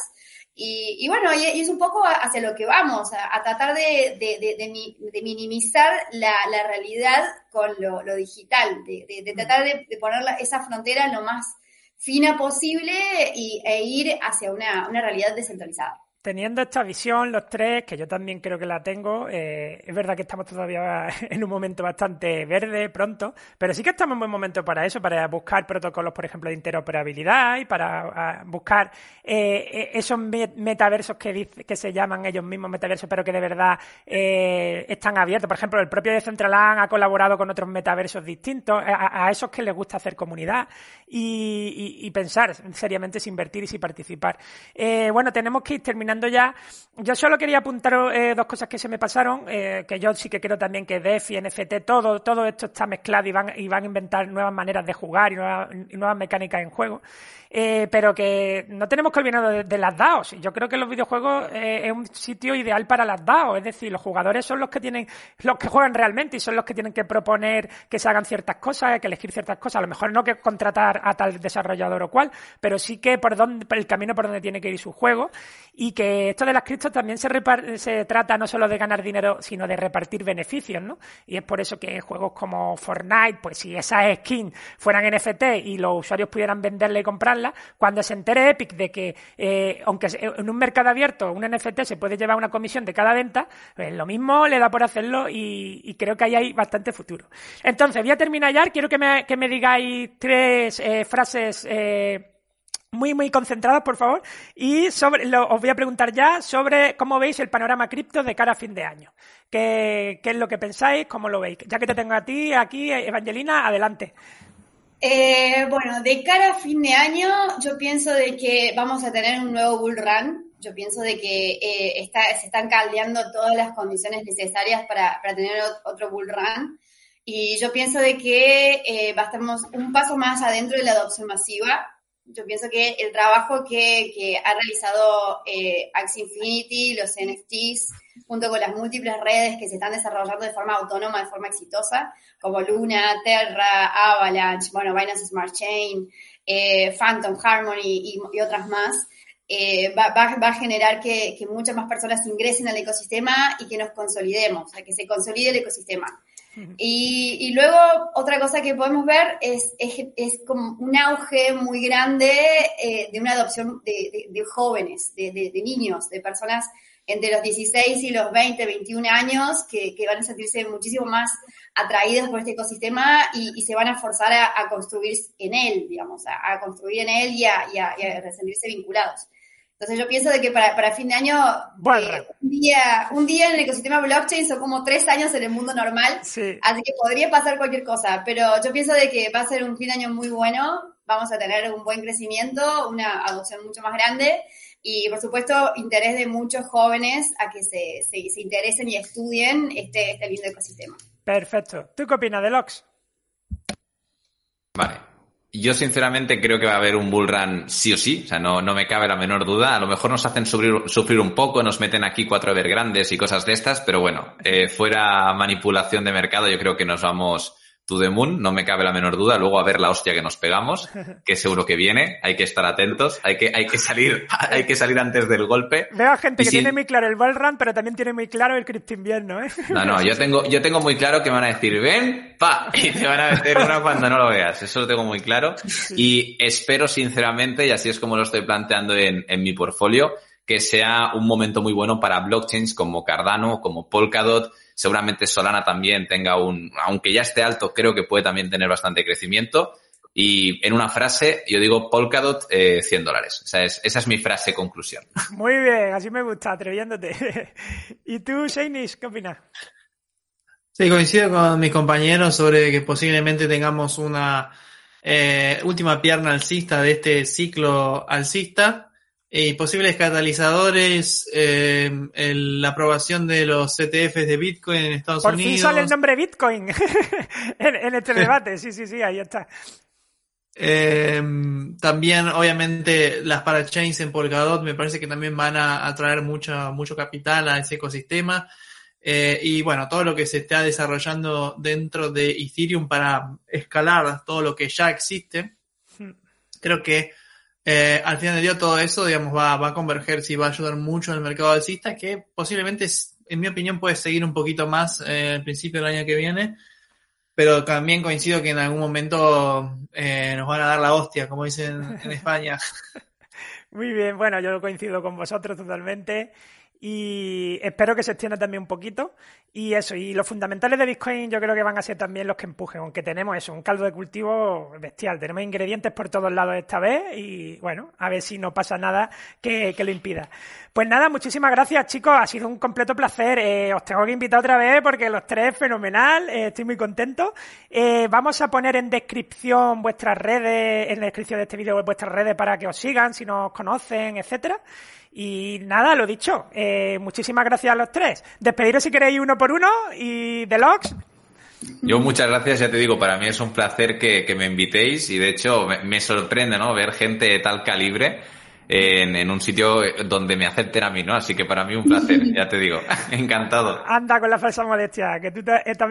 Y, bueno, y, es un poco hacia lo que vamos, a, tratar de, de, minimizar la, la, realidad con lo, lo digital, de, tratar de, poner esa frontera lo más fina posible y, e ir hacia una, una realidad descentralizada teniendo esta visión, los tres, que yo también creo que la tengo, eh, es verdad que estamos todavía <laughs> en un momento bastante verde pronto, pero sí que estamos en buen momento para eso, para buscar protocolos, por ejemplo, de interoperabilidad y para buscar eh, e, esos metaversos que, que se llaman ellos mismos metaversos, pero que de verdad eh, están abiertos. Por ejemplo, el propio Decentraland ha colaborado con otros metaversos distintos, a, esos que les gusta hacer comunidad y, y pensar seriamente si invertir y si participar. bueno, tenemos que ir terminando ya, yo solo quería apuntar eh, dos cosas que se me pasaron, eh, que yo sí que creo también que DeFi, NFT, todo, todo esto está mezclado y van, y van a inventar nuevas maneras de jugar y nuevas, mecánicas en juego. Eh, pero que no tenemos que olvidarnos de, las DAOs. Yo creo que los videojuegos es un sitio ideal para las DAOs, es decir, los jugadores son los que tienen, los que juegan realmente y son los que tienen que proponer que se hagan ciertas cosas, que elegir ciertas cosas. A lo mejor no que contratar a tal desarrollador o cual, pero sí que por dónde, por el camino por donde tiene que ir su juego y esto de las criptos también se, se trata no solo de ganar dinero, sino de repartir beneficios, ¿no? Y es por eso que juegos como Fortnite, pues si esas skins fueran NFT y los usuarios pudieran venderle y comprarle, cuando se entere Epic de que, eh, aunque en un mercado abierto un NFT se puede llevar una comisión de cada venta, pues lo mismo le da por hacerlo y, creo que ahí hay bastante futuro. Entonces, voy a terminar ya. Quiero que me, que me digáis tres eh, frases. Eh, muy, muy concentradas, por favor. Y sobre, os voy a preguntar ya sobre cómo veis el panorama cripto de cara a fin de año. ¿Qué, ¿Qué, es lo que pensáis? ¿Cómo lo veis? Ya que te tengo a ti aquí, Evangelina, adelante. Eh, bueno, de cara a fin de año, yo pienso de que vamos a tener un nuevo bull run. Yo pienso de que eh, se están caldeando todas las condiciones necesarias para, tener otro bull run. Y yo pienso de que eh, estamos un paso más adentro de la adopción masiva. Yo pienso que el trabajo que, que ha realizado eh, Axie Infinity, los NFTs, junto con las múltiples redes que se están desarrollando de forma autónoma, de forma exitosa, como Luna, Terra, Avalanche, bueno, Binance Smart Chain, eh, Phantom, Harmony y, otras más, eh, va, a generar que, muchas más personas ingresen al ecosistema y que nos consolidemos, o sea, que se consolide el ecosistema. <laughs> Y, luego otra cosa que podemos ver es, es, como un auge muy grande eh, de una adopción de, jóvenes, de, niños, de personas entre los 16 y los 20, 21 años que, van a sentirse muchísimo más atraídos por este ecosistema y, se van a forzar a, construir en él, digamos, a, construir en él y a, y a, sentirse vinculados. Entonces yo pienso de que para, para fin de año, eh, un, día, un día en el ecosistema blockchain son como tres años en el mundo normal, así que podría pasar cualquier cosa, pero yo pienso de que va a ser un fin de año muy bueno, vamos a tener un buen crecimiento, una adopción mucho más grande y por supuesto interés de muchos jóvenes a que se, se, interesen y estudien este, este lindo ecosistema. Perfecto. ¿Tú qué opinas de LOX? Vale. Yo sinceramente creo que va a haber un bull run sí o sí, o sea, no, no me cabe la menor duda. A lo mejor nos hacen sufrir, sufrir un poco, nos meten aquí cuatro grandes y cosas de estas, pero bueno, eh, fuera manipulación de mercado, yo creo que nos vamos To the Moon, no me cabe la menor duda. Luego a ver la hostia que nos pegamos, <laughs> que seguro que viene. Hay que estar atentos, hay que, hay que salir, <laughs> hay que salir antes del golpe. Veo a gente que tiene muy claro el Ball Run, pero también tiene muy claro el Crypto Invierno, ¿eh? <laughs> No, no, yo tengo, yo tengo muy claro que me van a decir, ven, pa, y te van a meter una cuando no lo veas. Eso lo tengo muy claro. Y espero sinceramente, y así es como lo estoy planteando en, en mi portfolio, que sea un momento muy bueno para blockchains como Cardano, como Polkadot, Seguramente Solana también tenga un, aunque ya esté alto, creo que puede también tener bastante crecimiento. Y en una frase, yo digo Polkadot, eh, 100 dólares. Esa es, esa es mi frase conclusión. <laughs> Muy bien, así me gusta, atreviéndote. <laughs> ¿Y tú, Shanish, qué opinas? Sí, coincido con mis compañeros sobre que posiblemente tengamos una eh, última pierna alcista de este ciclo alcista y posibles catalizadores, eh, la aprobación de los CTFs de Bitcoin en Estados Unidos. Por fin sale el nombre Bitcoin <laughs> en, este debate, sí, sí, sí, ahí está. Eh, también, obviamente, las parachains en Polkadot me parece que también van a atraer mucho, mucho capital a ese ecosistema. Eh, y bueno, todo lo que se está desarrollando dentro de Ethereum para escalar todo lo que ya existe. Hmm. Creo que eh, al final de día todo eso, digamos, va, va a converger y va a ayudar mucho en el mercado alcista, que posiblemente, en mi opinión, puede seguir un poquito más eh, al principio del año que viene, pero también coincido que en algún momento eh, nos van a dar la hostia, como dicen en <laughs> España. Muy bien, bueno, yo coincido con vosotros totalmente y espero que se extienda también un poquito. Y eso, y los fundamentales de Bitcoin yo creo que van a ser también los que empujen, aunque tenemos eso, un caldo de cultivo bestial. Tenemos ingredientes por todos lados esta vez y bueno, a ver si no pasa nada que, lo impida. Pues nada, muchísimas gracias chicos, ha sido un completo placer. Eh, os tengo que invitar otra vez porque los tres fenomenal, eh, estoy muy contento. Eh, vamos a poner en descripción vuestras redes, en la descripción de este vídeo vuestras redes para que os sigan, si nos conocen, etcétera. Y nada, lo dicho, eh, muchísimas gracias a los tres. Despediros si queréis uno por uno y Deluxe. Yo muchas gracias, ya te digo, para mí es un placer que, me invitéis y de hecho me, me sorprende, ¿no? Ver gente de tal calibre en, un sitio donde me acepten a mí, ¿no? Así que para mí un placer, <laughs> ya te digo, <laughs> encantado. Anda con la falsa modestia, que tú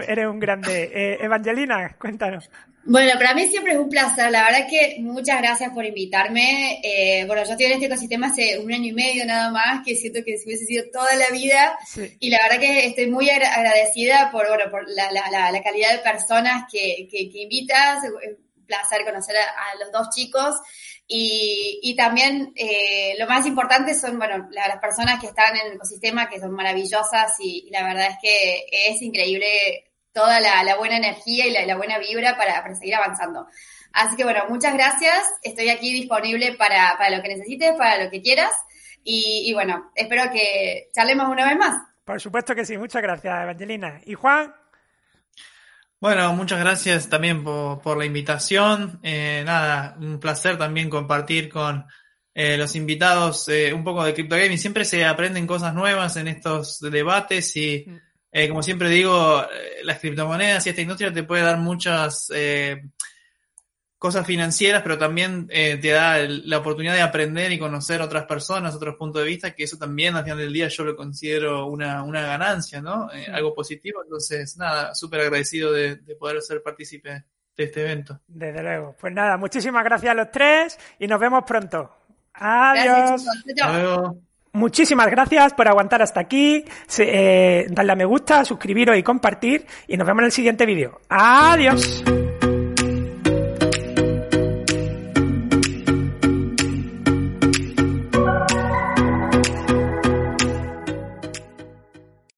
eres un grande. Eh, Evangelina, cuéntanos. Bueno, para mí siempre es un placer, la verdad que muchas gracias por invitarme. Eh, bueno, yo estoy en este ecosistema hace un año y medio nada más, que siento que si hubiese sido toda la vida y la verdad que estoy muy agradecida por, bueno, por la, la, calidad de personas que, que, invitas, un placer conocer a los dos chicos. Y, y también eh, lo más importante son, bueno, las personas que están en el ecosistema, que son maravillosas y, la verdad es que es increíble toda la, la buena energía y la, la buena vibra para, para, seguir avanzando. Así que bueno, muchas gracias. Estoy aquí disponible para, para lo que necesites, para lo que quieras. Y, y bueno, espero que charlemos una vez más. Por supuesto que sí. Muchas gracias, Evangelina. ¿Y Juan? Bueno, muchas gracias también por, la invitación. Eh, nada, un placer también compartir con eh, los invitados eh, un poco de Crypto Gaming. Siempre se aprenden cosas nuevas en estos debates y, mm. como siempre digo, las criptomonedas y esta industria te puede dar muchas cosas financieras, pero también eh, te da la oportunidad de aprender y conocer otras personas, otros puntos de vista, que eso también al final del día yo lo considero una, una ganancia, ¿no? Eh, algo positivo. Entonces, nada, súper agradecido de, poder ser partícipe de este evento. Desde luego. Pues nada, muchísimas gracias a los tres y nos vemos pronto. Adiós. Muchísimas gracias por aguantar hasta aquí. Eh, darle a me gusta, suscribiros y compartir. Y nos vemos en el siguiente vídeo. Adiós.